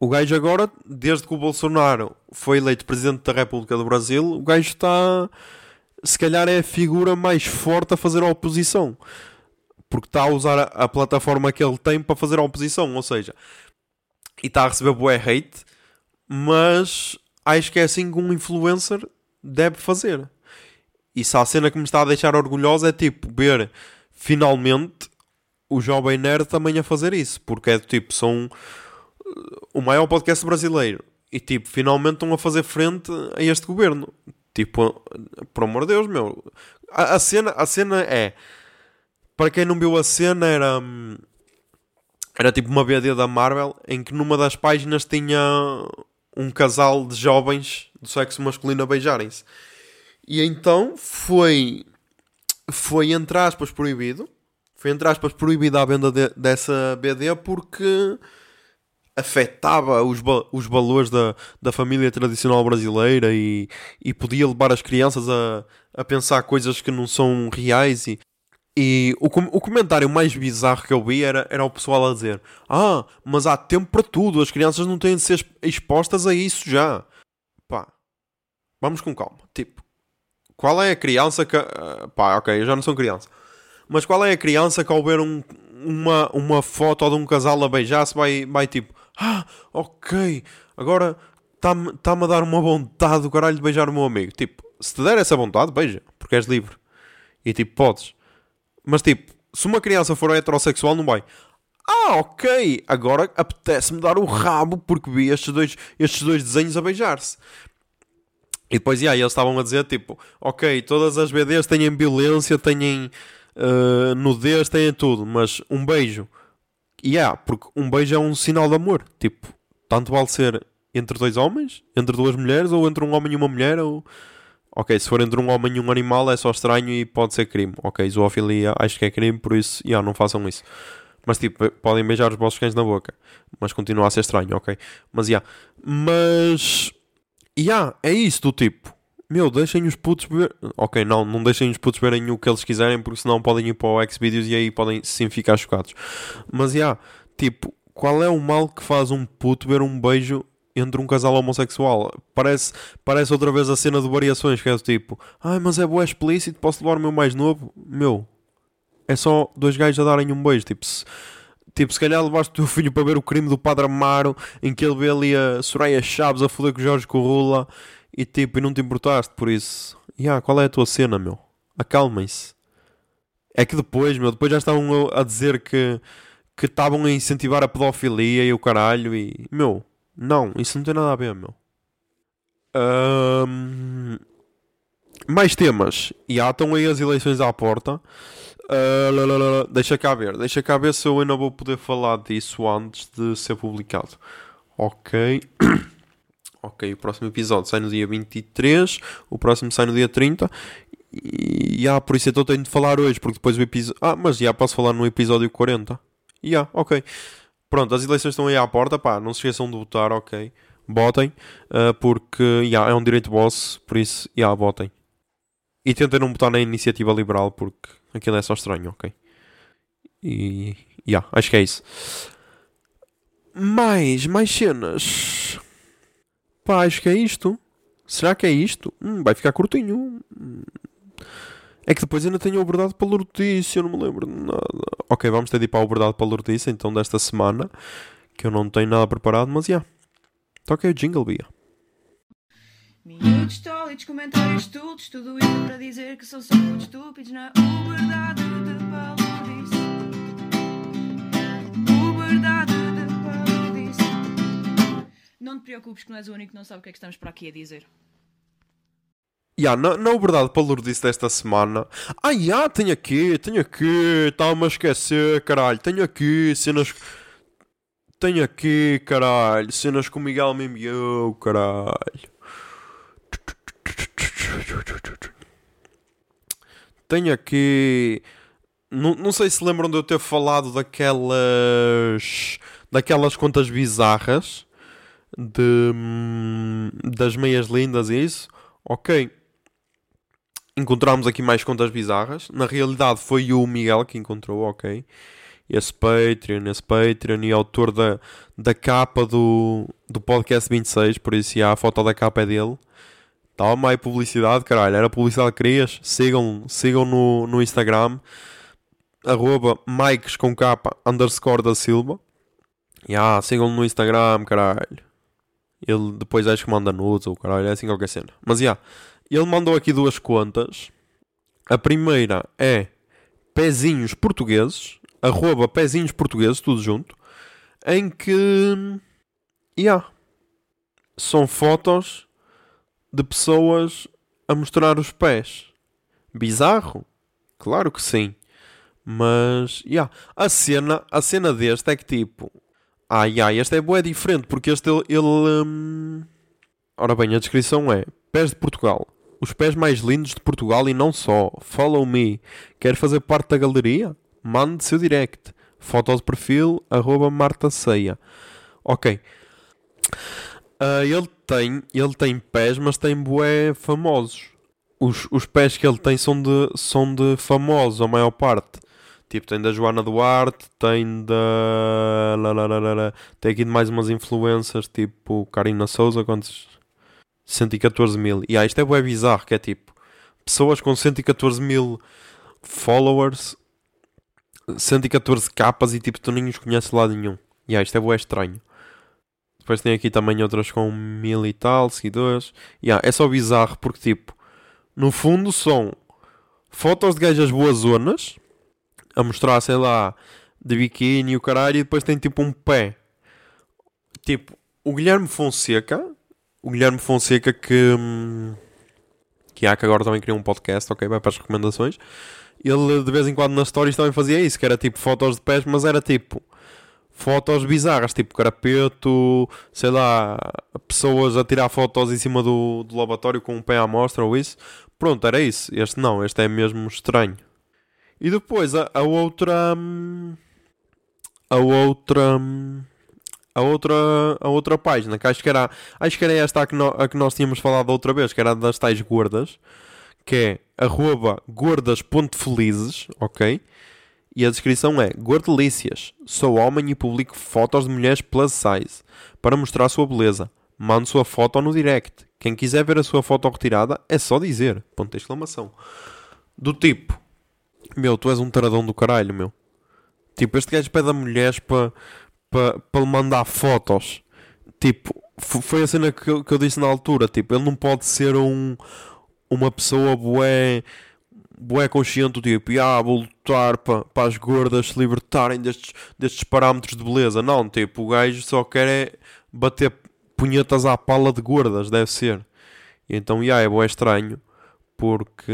o gajo agora, desde que o Bolsonaro foi eleito presidente da República do Brasil, o gajo está. Se calhar é a figura mais forte a fazer a oposição. Porque está a usar a, a plataforma que ele tem para fazer a oposição. Ou seja, e está a receber bué hate, mas acho que é assim que um influencer deve fazer. E se a cena que me está a deixar orgulhosa é tipo ver finalmente o Jovem Nerd também a fazer isso, porque é tipo, são uh, o maior podcast brasileiro e tipo, finalmente estão a fazer frente a este governo. Tipo, por amor de Deus, meu. A, a cena, a cena é. Para quem não viu a cena, era. hum, Era tipo uma BD da Marvel em que numa das páginas tinha um casal de jovens do sexo masculino a beijarem-se. E então foi. Foi entre aspas proibido. Foi entre aspas proibida a venda de- dessa BD porque afetava os, os valores da, da família tradicional brasileira e, e podia levar as crianças a, a pensar coisas que não são reais e, e o, o comentário mais bizarro que eu vi era, era o pessoal a dizer Ah, mas há tempo para tudo, as crianças não têm de ser exp- expostas a isso já. Pá, vamos com calma. Tipo, qual é a criança que... ah, pá, ok, eu já não sou criança. Mas qual é a criança que ao ver um- uma, uma foto de um casal a beijar-se vai, vai tipo Ah, ok, agora está-me tá a dar uma vontade do caralho de beijar o meu amigo. Tipo, se te der essa vontade, beija, porque és livre. E tipo, podes. Mas tipo, se uma criança for heterossexual, não vai. Ah, ok, agora apetece-me dar o rabo porque vi estes dois, estes dois desenhos a beijar-se. E depois, yeah, eles estavam a dizer, tipo, ok, todas as BDs têm violência, têm uh, nudez, têm tudo, mas um beijo, yeah, porque um beijo é um sinal de amor. Tipo, tanto vale ser entre dois homens, entre duas mulheres, ou entre um homem e uma mulher, ou... Ok, se for entre um homem e um animal é só estranho e pode ser crime. Ok, zoofilia acho que é crime, por isso, yeah, não façam isso. Mas tipo, podem beijar os vossos cães na boca. Mas continua a ser estranho, ok? Mas, yeah. Mas... Yeah, é isso do tipo. Meu, deixem os putos ver. Ok, não, não deixem os putos verem o que eles quiserem, porque senão podem ir para o Xvideos e aí podem sim ficar chocados. Mas, yeah, tipo, qual é o mal que faz um puto ver um beijo entre um casal homossexual? Parece, parece outra vez a cena de variações, que é do tipo, ai, mas é boa explícito, posso levar o meu mais novo? Meu, é só dois gajos a darem um beijo, tipo, se, Tipo, se calhar levaste o teu filho para ver o crime do Padre Amaro, em que ele vê ali a Soraya Chaves a foder com o Jorge Corrula, e tipo, e não te importaste por isso. Yeah, qual é a tua cena, meu? Acalmem-se. É que depois, meu, depois já estavam a dizer que que estavam a incentivar a pedofilia e o caralho, e meu, não, isso não tem nada a ver, meu. Ahm, mais temas. E há, estão aí as eleições à porta. Lá. deixa cá ver, deixa cá ver se eu ainda vou poder falar disso antes de ser publicado. Ok. *coughs* ok, o próximo episódio sai no dia 23, o próximo sai no dia 30. E já, por isso então tenho de falar hoje, porque depois o episódio. Ah, mas já posso falar no episódio 40. Já, ok. Pronto, as eleições estão aí à porta, pá, não se esqueçam de votar, ok. Votem, ah, porque já, é um direito vosso, por isso, já, votem. E tentem não votar na iniciativa liberal, porque aquilo é só estranho, ok? E. já, acho que é isso. Mais, mais cenas. Pá, acho que é isto. Será que é isto? Hum, vai ficar curtinho. Hum. É que depois ainda tenho o Verdade para Lordice, eu não me lembro de nada. Ok, vamos ter de ir para o Verdade para Lordice, então, desta semana. Que eu não tenho nada preparado, mas já. Toca aí o jingle, Bia. Minutos tólidos, comentários estúpidos, tudo isso para dizer que são só muito estúpidos na verdade de Palodice. O verdade de Palodice. Não te preocupes que não és o único que não sabe o que é que estamos para aqui a dizer. Ya, na, na verdade, para Lourdes desta semana. Ah, ya, tenho aqui, tenho aqui. Estava-me a esquecer, caralho. Tenho aqui cenas. Tenho aqui, caralho. Cenas que o Miguel me enviou, caralho. Tenho aqui. Não, não sei se lembram de eu ter falado daquelas. daquelas contas bizarras. De, hum, das meias lindas e isso. Ok. Encontramos aqui mais contas bizarras. Na realidade foi o Miguel que encontrou, ok. Esse Patreon, esse Patreon e autor da, da capa do, do podcast 26, por isso a foto da capa é dele. Toma aí publicidade, caralho. Era publicidade que querias? Sigam, sigam no, no Instagram. Arroba Mikes com capa underscore da Silva. Já, sigam no Instagram, caralho. Ele depois acho que manda nudes ou caralho, é assim qualquer cena. Mas já, ele mandou aqui duas contas. A primeira é Pezinhos Portugueses, arroba Pezinhos Portugueses, tudo junto, em que, já, são fotos de pessoas a mostrar os pés. Bizarro? Claro que sim. Mas, yeah. a cena, a cena deste é que tipo, ai ai, este é bué diferente porque este ele, ele hum, ora bem, a descrição é pés de Portugal. Os pés mais lindos de Portugal e não só. Follow me. Quer fazer parte da galeria? Mande seu direct. Foto de perfil, arroba Marta Ceia. Ok. Ah, ele tem, ele tem pés, mas tem bué famosos. Os, os pés que ele tem são de, são de famosos, a maior parte. Tipo, tem da Joana Duarte, tem da. lá, lá, lá. Tem aqui de mais umas influências, tipo Karina Souza, quantos? 114 mil. E ah, isto é bué bizarro, que é tipo, pessoas com 114 mil followers, 114 capas e tipo, tu nem os conheces lado nenhum. E ah, isto é bué estranho. Depois tem aqui também outras com mil e tal seguidores. E ah, é só bizarro porque tipo, no fundo são fotos de gajas boas zonas a mostrar, sei lá, de biquíni e o caralho, e depois tem tipo um pé. Tipo, o Guilherme Fonseca, o Guilherme Fonseca que. hum, que há que agora também criou um podcast, ok? Vai para as recomendações. Ele de vez em quando nas stories também fazia isso, que era tipo fotos de pés, mas era tipo fotos bizarras, tipo carapeto, sei lá, pessoas a tirar fotos em cima do, do lavatório com um pé à mostra ou isso. Pronto, era isso. Este não, este é mesmo estranho. E depois a, a outra. hum, A outra. A outra, a outra página, que acho que era, acho que era esta a que, no- a que nós tínhamos falado outra vez, que era das tais gordas, que é arroba gordas.felizes, ok? E a descrição é Gordelícias. Sou homem e publico fotos de mulheres plus size para mostrar a sua beleza. Mando sua foto no direct. Quem quiser ver a sua foto retirada é só dizer. Ponto de exclamação. Do tipo, meu, tu és um taradão do caralho, meu. Tipo, este gajo pede a mulheres para pa, pa lhe mandar fotos. Tipo, foi a cena que, eu- que eu disse na altura. Tipo, ele não pode ser um, uma pessoa bué, bué consciente, tipo, ah, vou lutar para pa as gordas se libertarem destes, destes parâmetros de beleza. Não, tipo, o gajo só quer é bater punhetas à pala de gordas, deve ser. E então, yeah, é bué estranho. Porque...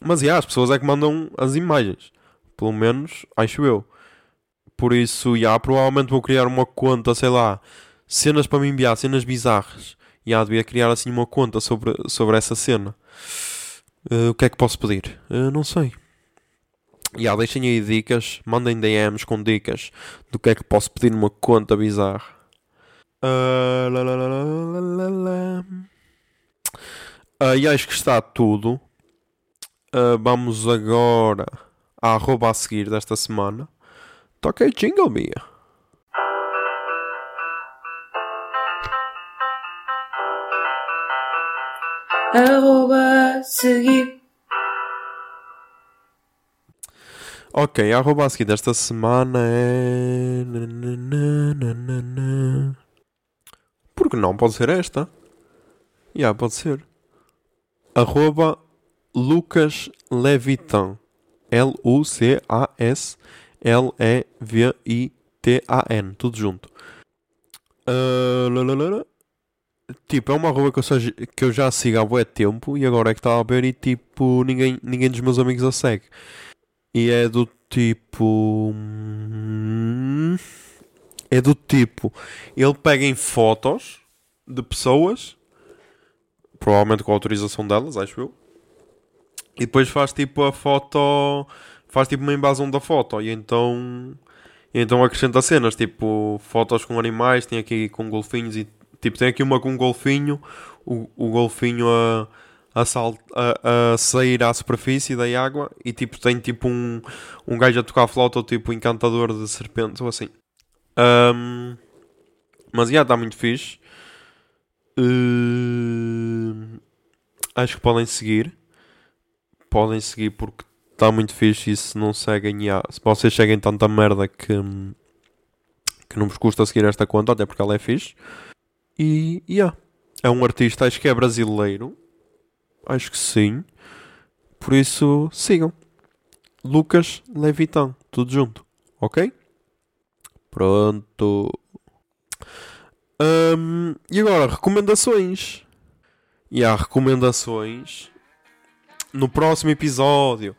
Mas, yeah, as pessoas é que mandam as imagens. Pelo menos, acho eu. Por isso, yeah, provavelmente vou criar uma conta, sei lá, cenas para me enviar, cenas bizarras. Yeah, devia criar assim uma conta sobre, sobre essa cena. Eh, o que é que posso pedir? Eh, não sei. Yeah, deixem aí dicas, mandem DMs com dicas do que é que posso pedir numa conta bizarra. Ah, lá, lá, lá. Ah, e acho que está tudo. Ah, vamos agora à arroba a seguir desta semana. Toca aí jingle, Bia. Arroba seguir. Ok, a arroba a seguir desta semana é. nananana. Por que não? Pode ser esta? Já, pode ser. Arroba Lucas Levitan. L-U-C-A-S-L-E-V-I-T-A-N. Tudo junto. Lá. Tipo, é uma arroba que eu, só- que eu já sigo há bué tempo e agora é que estava a ver e tipo, ninguém, ninguém dos meus amigos a segue. E é do tipo. É do tipo. Ele pega em fotos de pessoas, provavelmente com a autorização delas, acho eu, e depois faz tipo a foto. Faz tipo uma invasão da foto. E então. E então acrescenta cenas, tipo fotos com animais, tem aqui com golfinhos e. Tipo, tem aqui uma com um golfinho, o, o golfinho a a, a, a sair à superfície da água e tipo tem tipo um, um gajo a tocar flauta ou tipo encantador de serpentes ou assim. Ahm, mas já está muito fixe. Ahm, acho que podem seguir. Podem seguir porque está muito fixe e se não seguem, já, se vocês seguem tanta merda que, que não vos custa seguir esta conta, até porque ela é fixe. E yeah. é um artista, acho que é brasileiro. Acho que sim. Por isso, sigam. Lucas Levitan. Tudo junto. Ok? Pronto. Hum, e agora, recomendações. E há recomendações. No próximo episódio,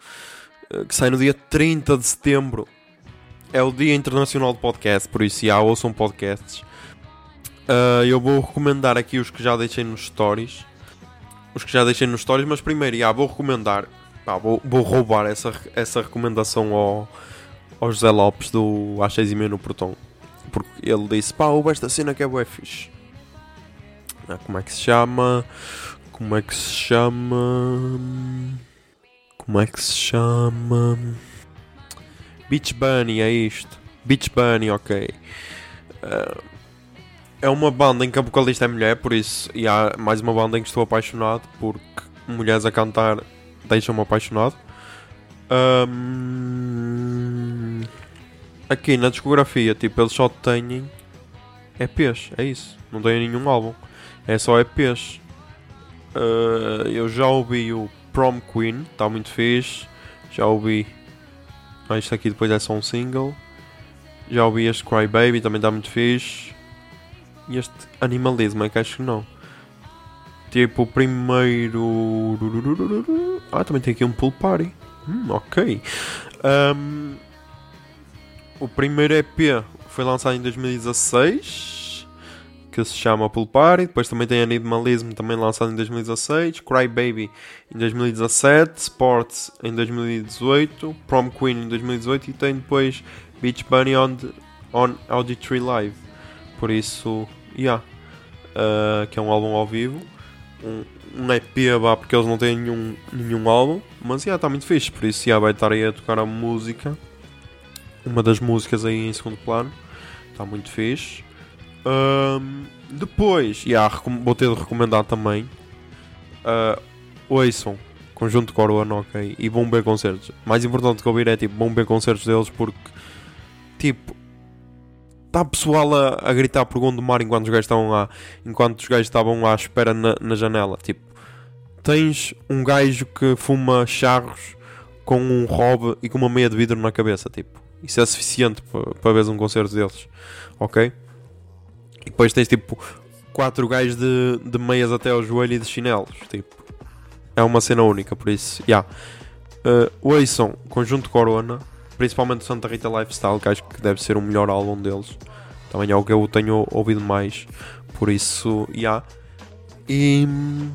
eh, que sai no dia 30 de setembro, é o Dia Internacional do Podcast, por isso já ouçam podcasts. Uh, eu vou recomendar aqui os que já deixei nos stories. Os que já deixei nos stories, mas primeiro já vou recomendar. pá, vou, vou roubar essa, essa recomendação ao, ao José Lopes do Às 6 e meia no Portão. Porque ele disse: pá, houve esta cena que é bué fixe. Ah, como é que se chama? Como é que se chama? Como é que se chama? Beach Bunny, é isto. Beach Bunny, ok. Ah, é uma banda em que a vocalista é mulher, por isso. E há mais uma banda em que estou apaixonado, porque mulheres a cantar deixam-me apaixonado. Ahm, aqui na discografia, tipo, eles só têm EPs, é isso. Não têm nenhum álbum. É só EPs. Ah, eu já ouvi o Prom Queen, está muito fixe. Já ouvi. Ah, isto aqui depois é só um single. Já ouvi este Cry Baby, também está muito fixe. E este Animalismo é que acho que não. Tipo, o primeiro. Ah, também tem aqui um Pool Party. Hum, ok. Ahm, o primeiro EP foi lançado em 2016, que se chama Pool Party. Depois também tem Animalismo, também lançado em 2016. Cry Baby em 2017. Sports em 2018. Prom Queen em 2018. E tem depois Beach Bunny on, on Auditory Live. Por isso, yeah. Uh, que é um álbum ao vivo. Um, um EP, vá, porque eles não têm nenhum, nenhum álbum. Mas está muito fixe. Por isso, yeah, vai estar aí a tocar a música. Uma das músicas aí em segundo plano. Está muito fixe. Ahm, depois, yeah, recom- vou ter de recomendar também. Uh, ouçam. Conjunto Corona, ok. E vão ver concertos. Mais importante que ouvir é tipo, vão ver concertos deles porque, tipo, está pessoal a, a gritar por Gondomar enquanto os gajos estavam lá, enquanto os gajos estavam à espera na, na janela. Tipo, tens um gajo que fuma charros com um robe e com uma meia de vidro na cabeça. Tipo, isso é suficiente para pa veres um concerto deles, ok? E depois tens tipo quatro gajos de, de meias até ao joelho e de chinelos. Tipo, é uma cena única, por isso, já. Yeah. Uh, ouçam Conjunto Corona, principalmente o Santa Rita Lifestyle, que acho que deve ser o melhor álbum deles. Também é o que eu tenho ouvido mais, por isso, já. Yeah. E hum,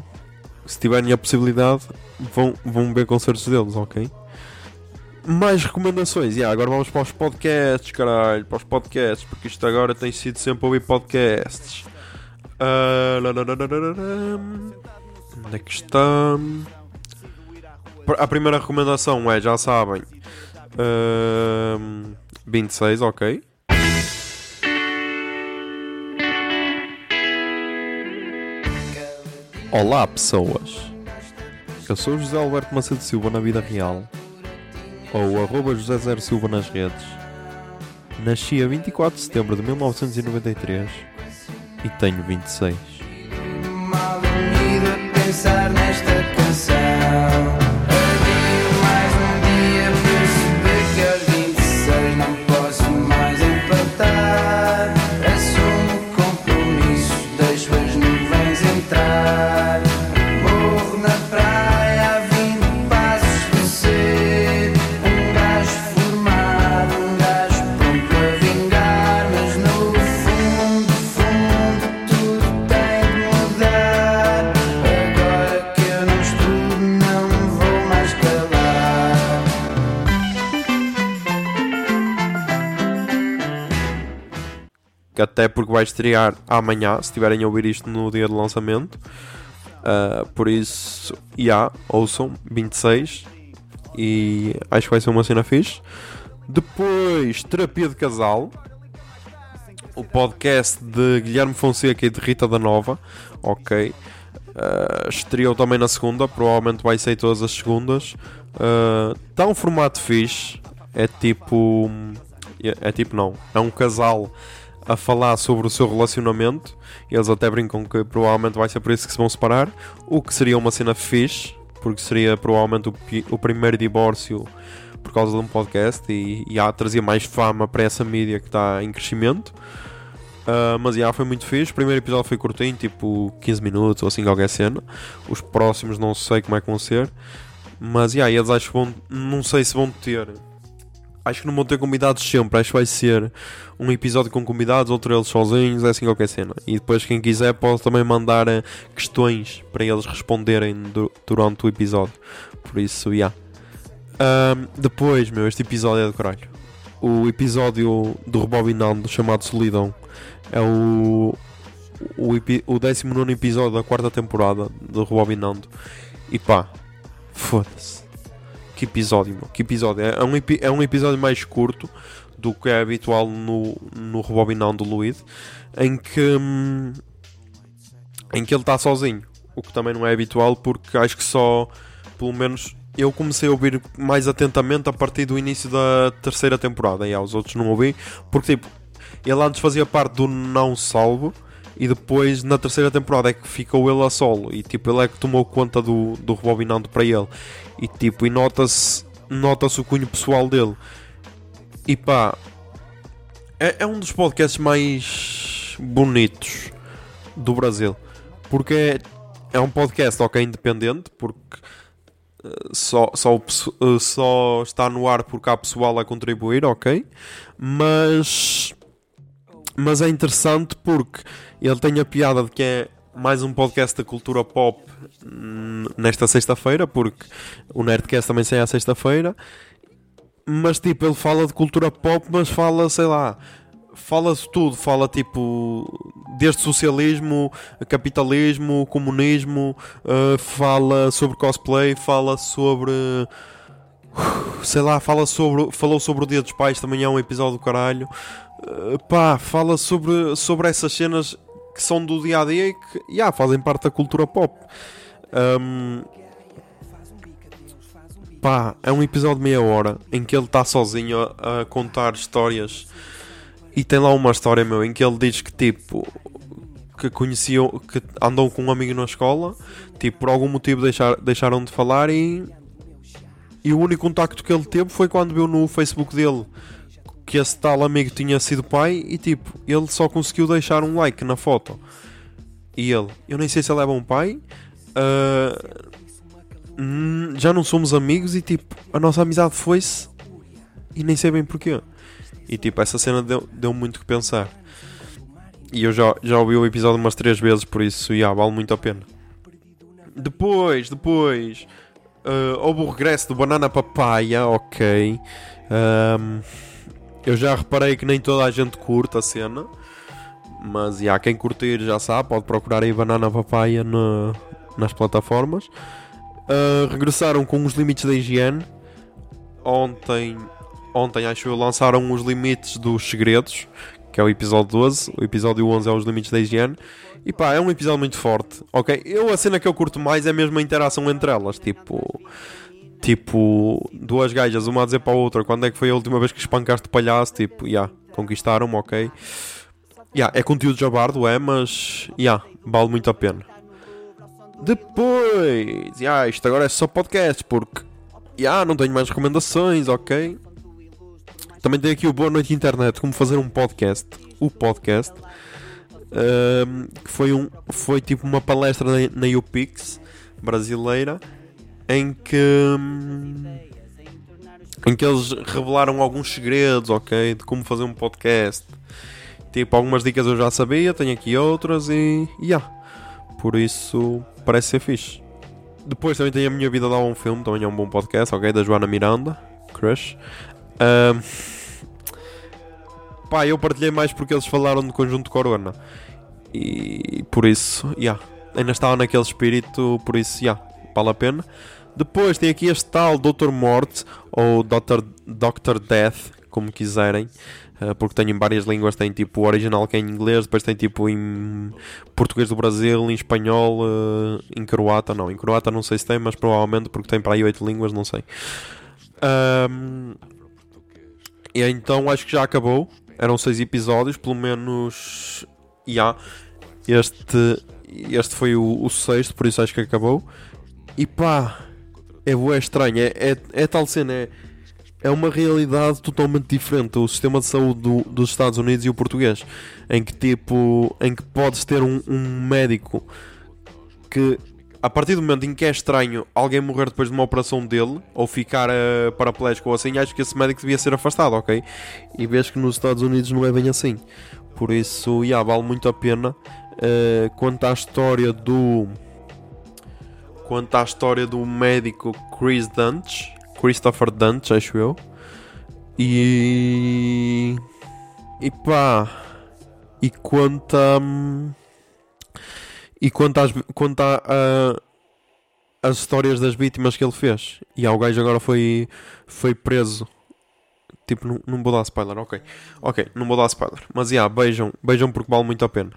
se tiverem a possibilidade, vão, vão ver concertos deles, ok? Mais recomendações, yeah, agora vamos para os podcasts, caralho, para os podcasts, porque isto agora tem sido sempre ouvir podcasts. Ah, larararararam. Onde é que está? A primeira recomendação é, já sabem, ahm, 26, ok. Olá pessoas, eu sou José Alberto Macedo Silva na vida real, ou arroba José Zero Silva nas redes. Nasci a 24 de setembro de 1993 e tenho 26. mal dormido a pensar nesta canção. Vai estrear amanhã, se estiverem a ouvir isto no dia de lançamento. Uh, por isso, já, yeah, ouçam, 26. E acho que vai ser uma cena fixe. Depois, Terapia de Casal. O podcast de Guilherme Fonseca e de Rita da Nova. Ok. Uh, estreou também na segunda, provavelmente vai sair todas as segundas. Está um formato fixe. É tipo. É, é tipo, não. É um casal a falar sobre o seu relacionamento. Eles até brincam que provavelmente vai ser por isso que se vão separar. O que seria uma cena fixe, porque seria provavelmente o, o primeiro divórcio por causa de um podcast e, e ah, trazia mais fama para essa mídia que está em crescimento. Ah, mas já foi muito fixe. O primeiro episódio foi curtinho, tipo 15 minutos ou assim, qualquer cena. Os próximos não sei como é que vão ser. Mas, yeah, eles acho que vão. Não sei se vão ter. Acho que não vão ter convidados sempre. Acho que vai ser um episódio com convidados, outro eles sozinhos, é assim qualquer cena. E depois, quem quiser, pode também mandar eh, questões para eles responderem du- durante o episódio. Por isso, yeah. Ahm, depois, meu, este episódio é do caralho. O episódio do Rebobinando chamado Solidão é o, o, o 19 episódio da quarta temporada do Rebobinando. E pá, foda-se. Que episódio, meu. Que episódio. É um, é um episódio mais curto do que é habitual no, no Rebobinando do Luíde, em que, hum, em que ele está sozinho. O que também não é habitual, porque acho que só, pelo menos, eu comecei a ouvir mais atentamente a partir do início da terceira temporada. E aos outros não ouvi, porque tipo, ele antes fazia parte do Não Salvo. E depois na terceira temporada é que ficou ele a solo. E tipo, ele é que tomou conta do, do rebobinando para ele. E tipo, e nota-se nota-se o cunho pessoal dele. E pá, é, é um dos podcasts mais bonitos do Brasil. Porque é, é um podcast, ok, independente, porque eh, só, só, eh, só está no ar porque há pessoal a contribuir, ok? Mas, mas é interessante porque ele tem a piada de que é mais um podcast da cultura pop nesta sexta-feira, porque o Nerdcast também sai à sexta-feira. Mas tipo, ele fala de cultura pop, mas fala, sei lá, fala de tudo, fala tipo desde socialismo, capitalismo, comunismo, uh, fala sobre cosplay, fala sobre sei lá, fala sobre falou sobre o dia dos pais, também é um episódio do caralho. Uh, pá, fala sobre, sobre essas cenas que são do dia a dia e que yeah, fazem parte da cultura pop. Um, pá, é um episódio de meia hora em que ele está sozinho a, a contar histórias e tem lá uma história meu em que ele diz que tipo que conheciam que andam com um amigo na escola tipo por algum motivo deixar, deixaram de falar e e o único contacto que ele teve foi quando viu no Facebook dele que esse tal amigo tinha sido pai e tipo ele só conseguiu deixar um like na foto e ele eu nem sei se ele é bom pai ah, hum, já não somos amigos e tipo a nossa amizade foi-se e nem sei bem porquê e tipo, essa cena deu, deu muito que pensar. E eu já, já ouvi o episódio umas três vezes, por isso, yeah, vale muito a pena. Depois, depois, uh, houve o regresso do Banana Papaya, ok. Um, eu já reparei que nem toda a gente curta a cena. Mas, yeah, quem curtir já sabe, pode procurar aí Banana Papaya na- nas plataformas. Uh, regressaram com os limites da higiene. Ontem ontem acho eu lançaram os limites dos segredos, que é o episódio 12, o episódio 11 é os limites da higiene. E pá, é um episódio muito forte, ok? Eu a cena que eu curto mais é mesmo a interação entre elas, tipo. Tipo, duas gajas, uma a dizer para a outra quando é que foi a última vez que espancaste palhaço, tipo, já, yeah, conquistaram-me, ok? Yeah, é conteúdo jabardo, é, mas, yeah, vale muito a pena. Depois, yeah, isto agora é só podcast, porque, yeah, não tenho mais recomendações, ok? Também tem aqui o Boa Noite Internet, como fazer um podcast, o podcast, ahm, que foi, um, foi tipo uma palestra na, na UPix brasileira, em que, hum, em que eles revelaram alguns segredos, ok, de como fazer um podcast. Tipo, algumas dicas eu já sabia, tenho aqui outras e, yeah, por isso parece ser fixe. Depois também tem A Minha Vida Dá um Filme, também é um bom podcast, ok, da Joana Miranda, Crush. Ahm, pá, eu partilhei mais porque eles falaram do conjunto Corona. E por isso, yeah, ainda estava naquele espírito, por isso, yeah, vale a pena. Depois tem aqui este tal Dr. Morte, ou Dr. Dr. Death, como quiserem. eh, porque tem em várias línguas, tem tipo o original que é em inglês, depois tem tipo em português do Brasil, em espanhol, eh, em croata, não, em croata não sei se tem, mas provavelmente porque tem para aí oito línguas, não sei. Ahm, e então acho que já acabou. Eram seis episódios, pelo menos. Já. Este, este foi o, o sexto, por isso acho que acabou. E pá, é bué estranho. É, é, é tal cena, é, é uma realidade totalmente diferente. O sistema de saúde do- dos Estados Unidos e o português. Em que tipo, em que podes ter um, um médico que a partir do momento em que é estranho alguém morrer depois de uma operação dele, ou ficar uh, paraplégico ou assim, acho que esse médico devia ser afastado, ok? E vês que nos Estados Unidos não é bem assim. Por isso, yeah, vale muito a pena. Uh, quanto à história do. Quanto à história do médico Chris Dunch, Christopher Dunch, acho eu. E. E pá. E quanto a. E quanto, às, quanto a, a, as histórias das vítimas que ele fez. E há o gajo agora foi, foi preso. Tipo, não, não vou dar spoiler, ok. Ok, não vou dar spoiler. Mas, yeah, beijam, beijam porque vale muito a pena.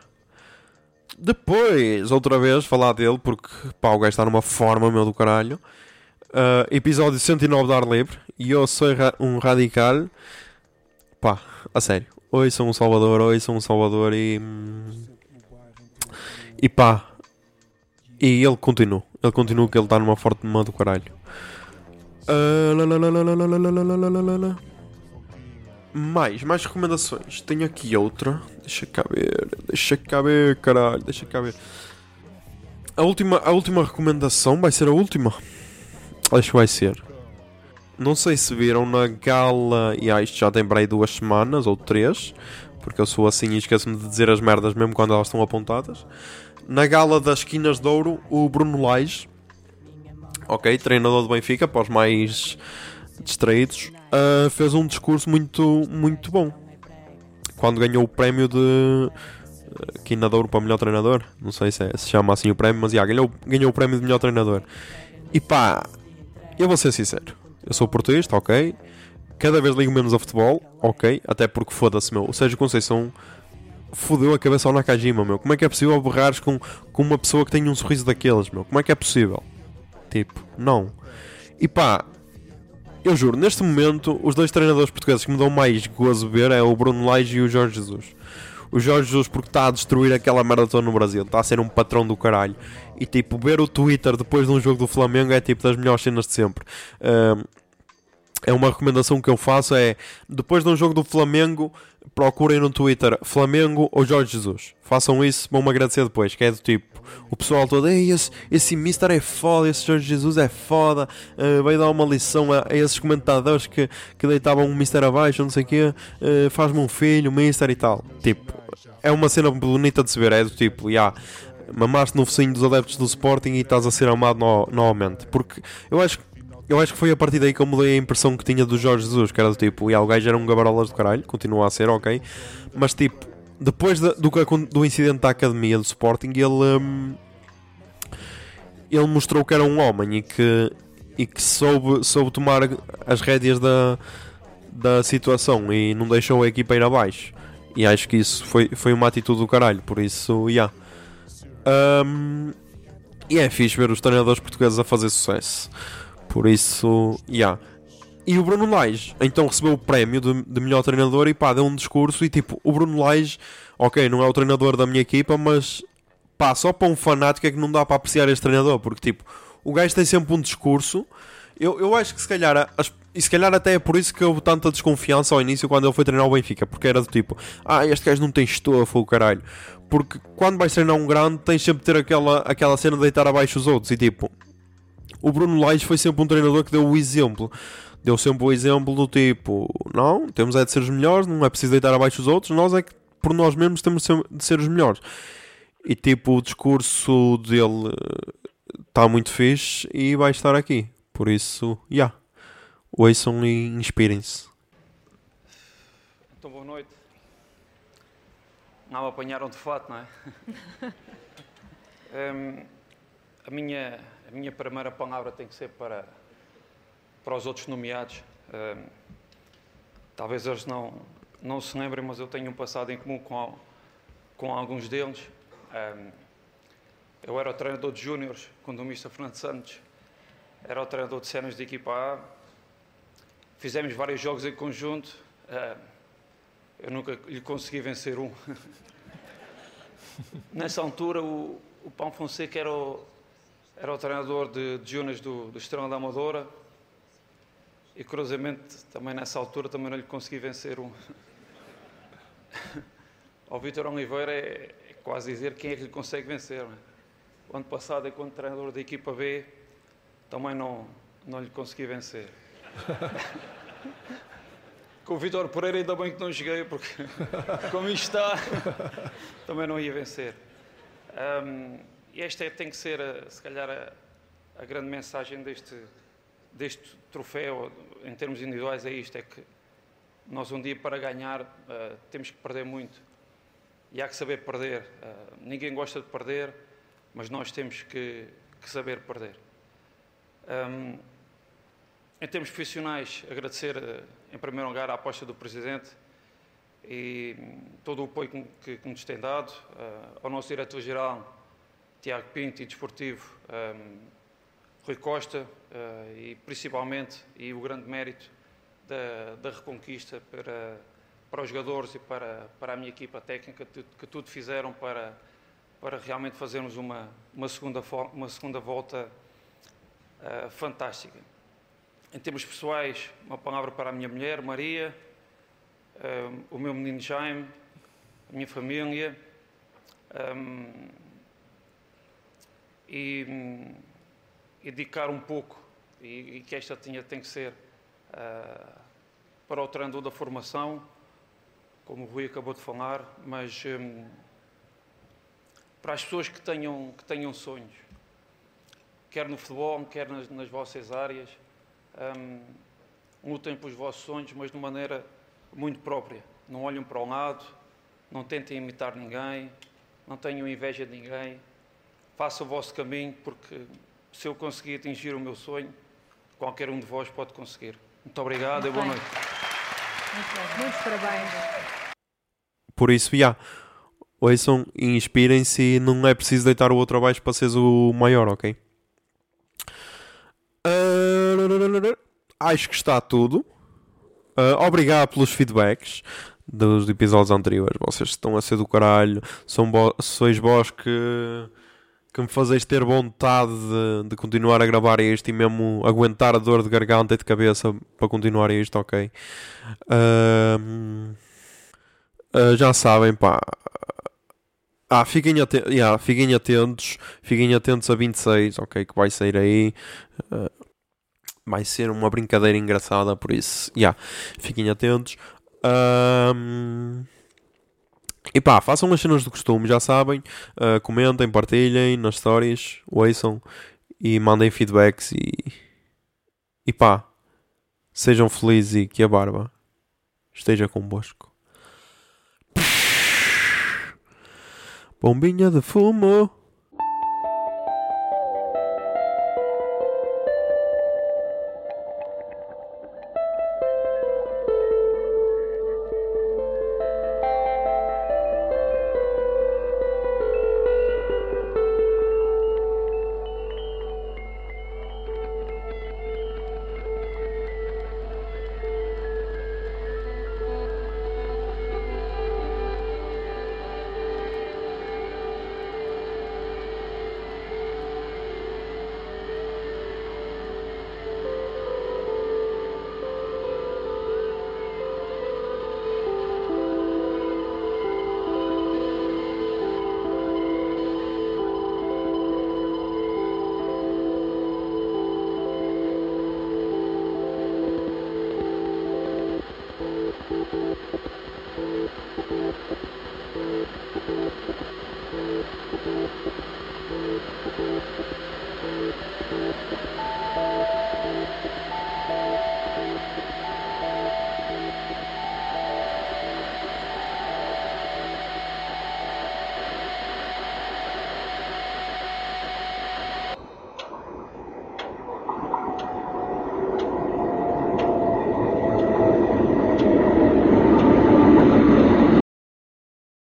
Depois, outra vez, falar dele, porque pá, o gajo está numa forma, meu do caralho. Uh, episódio 109 de Ar Livre. E eu sou um radical. Pá, a sério. Oi, sou um Salvador, oi, sou um Salvador e. E pá. E ele continua. Ele continua que ele está numa forte mão do caralho. Uh, Mais, mais recomendações. Tenho aqui outra. Deixa cá ver. Deixa cá ver, caralho. Deixa cá ver. A última, a última recomendação vai ser a última. Acho que vai ser. Não sei se viram na gala. E ah, isto já tem para aí duas semanas ou três. Porque eu sou assim e esqueço-me de dizer as merdas mesmo quando elas estão apontadas. Na gala das esquinas de ouro, o Bruno Lage, ok, treinador do Benfica, para os mais distraídos, uh, fez um discurso muito, muito bom. Quando ganhou o prémio de uh, Quina de Ouro para melhor treinador, não sei se, é, se chama assim o prémio, mas yeah, ganhou, ganhou o prémio de melhor treinador. E pá, eu vou ser sincero, eu sou português, ok, cada vez ligo menos a futebol, ok, até porque foda-se, meu, o Sérgio Conceição fodeu a cabeça ao Nakajima, meu. Como é que é possível borrares com, com uma pessoa que tem um sorriso daqueles, meu? Como é que é possível? Tipo, não. E pá, eu juro, neste momento, os dois treinadores portugueses que me dão mais gozo ver é o Bruno Lage e o Jorge Jesus. O Jorge Jesus porque está a destruir aquela merda toda no Brasil, está a ser um patrão do caralho. E tipo, ver o Twitter depois de um jogo do Flamengo é tipo das melhores cenas de sempre. Um, é uma recomendação que eu faço é depois de um jogo do Flamengo procurem no Twitter Flamengo ou Jorge Jesus. Façam isso, vão-me agradecer depois que é do tipo, o pessoal todo Ei, esse, esse Mister é foda, esse Jorge Jesus é foda uh, vai dar uma lição a, a, esses comentadores que, que deitavam um Mister abaixo não sei o quê, uh, faz-me um filho Mister e tal, tipo é uma cena bonita de se ver, é do tipo, yeah, mamaste no focinho dos adeptos do Sporting e estás a ser amado no, novamente. Porque eu acho que eu acho que foi a partir daí que eu mudei a impressão que tinha do Jorge Jesus, que era do tipo, yeah, o gajo era um gabarolas do caralho, continua a ser, ok, mas tipo, depois de, do, do incidente da academia do Sporting, ele, um, ele mostrou que era um homem e que, e que soube, soube tomar as rédeas da, da situação e não deixou a equipa ir abaixo. E acho que isso foi, foi uma atitude do caralho, por isso, yeah. Um, e é fixe ver os treinadores portugueses a fazer sucesso. Por isso. Yeah. E o Bruno Lage, então recebeu o prémio de, de, melhor treinador e pá, deu um discurso e tipo, o Bruno Lage, ok, não é o treinador da minha equipa, mas pá, só para um fanático é que não dá para apreciar este treinador, porque tipo, o gajo tem sempre um discurso. Eu, eu acho que se calhar, as, e se calhar até é por isso que houve tanta desconfiança ao início quando ele foi treinar o Benfica, porque era do tipo, ah, este gajo não tem estofa, o caralho. Porque quando vais treinar um grande, tens sempre de ter aquela, aquela cena de deitar abaixo os outros e tipo, o Bruno Lage foi sempre um treinador que deu o exemplo. Deu sempre o exemplo do tipo: não, temos é de ser os melhores, não é preciso deitar abaixo os outros, nós é que por nós mesmos temos de ser os melhores. E tipo, o discurso dele está muito fixe e vai estar aqui. Por isso, já. Yeah. Ouçam e inspirem-se. Então, boa noite. Não me apanharam de fato, não é? um, *laughs* a minha minha primeira palavra tem que ser para, para os outros nomeados. Uh, talvez eles não, não se lembrem, mas eu tenho um passado em comum com, com alguns deles. Uh, eu era o treinador de júniores quando o Mr. Fernando Santos era o treinador de cenas de equipa A. Fizemos vários jogos em conjunto. Uh, eu nunca lhe consegui vencer um. *laughs* Nessa altura, o, o Pão Fonseca era o, era o treinador de, de Junas do, do Estrela da Amadora e curiosamente também nessa altura também não lhe consegui vencer um. *laughs* Ao Vitor Oliveira é, é, quase dizer quem é que lhe consegue vencer. É? o ano passado, enquanto treinador da equipa B, também não, não lhe consegui vencer. *laughs* Com o Vitor Pereira ainda bem que não joguei, porque *laughs* como está, também não ia vencer. Um, e esta é, tem que ser, a- se calhar, a, a grande mensagem deste, deste troféu, em termos individuais, é isto, é que nós um dia para ganhar uh, temos que perder muito. E há que saber perder. Uh, ninguém gosta de perder, mas nós temos que, que saber perder. Um, em termos profissionais, agradecer eh, em primeiro lugar a aposta do Presidente e todo o apoio que, que- nos tem dado, eh, ao nosso Diretor-Geral, Tiago Pinto e Desportivo, hum, Rui Costa eh, e principalmente, e o grande mérito da, da reconquista para, para os jogadores e para, para a minha equipa técnica, que, tudo fizeram para, para realmente fazermos uma, uma, segunda, uma segunda volta eh, fantástica. Em termos pessoais, uma palavra para a minha mulher, Maria, um, o meu menino Jaime, a minha família. um, e, dedicar um pouco, e, e que esta tinha, tem que ser ah, para o treinador da formação, como o Rui acabou de falar, mas hum, para as pessoas que tenham, que tenham sonhos, quer no futebol, quer nas, nas vossas áreas, hum, lutem pelos vossos sonhos, mas de maneira muito própria. Não olhem para o lado, não tentem imitar ninguém, não tenham inveja de ninguém. Façam o vosso caminho, porque se eu conseguir atingir o meu sonho, qualquer um de vós pode conseguir. Muito obrigado e boa bem. noite. Muitos parabéns. Por isso, já. Ouçam inspirem-se e não é preciso deitar o outro abaixo para seres o maior, ok? Ah, acho que está tudo. Ah, obrigado pelos feedbacks dos episódios anteriores. Vocês estão a ser do caralho. São vo- sois vós que, que me fazeis ter vontade de, de continuar a gravar isto e mesmo aguentar a dor de garganta e de cabeça para continuar isto, ok? Ahm, ah, já sabem, pá. Ah, fiquem, aten yeah, fiquem atentos. Fiquem atentos a 26, ok? Que vai sair aí. Ah, vai ser uma brincadeira engraçada, por isso, yeah, fiquem atentos. Ahm, e pá, façam as cenas do costume, já sabem. Ah, comentem, partilhem nas stories, ouçam e mandem feedbacks e. E pá, sejam felizes e que a barba esteja convosco. Bombinha de fumo.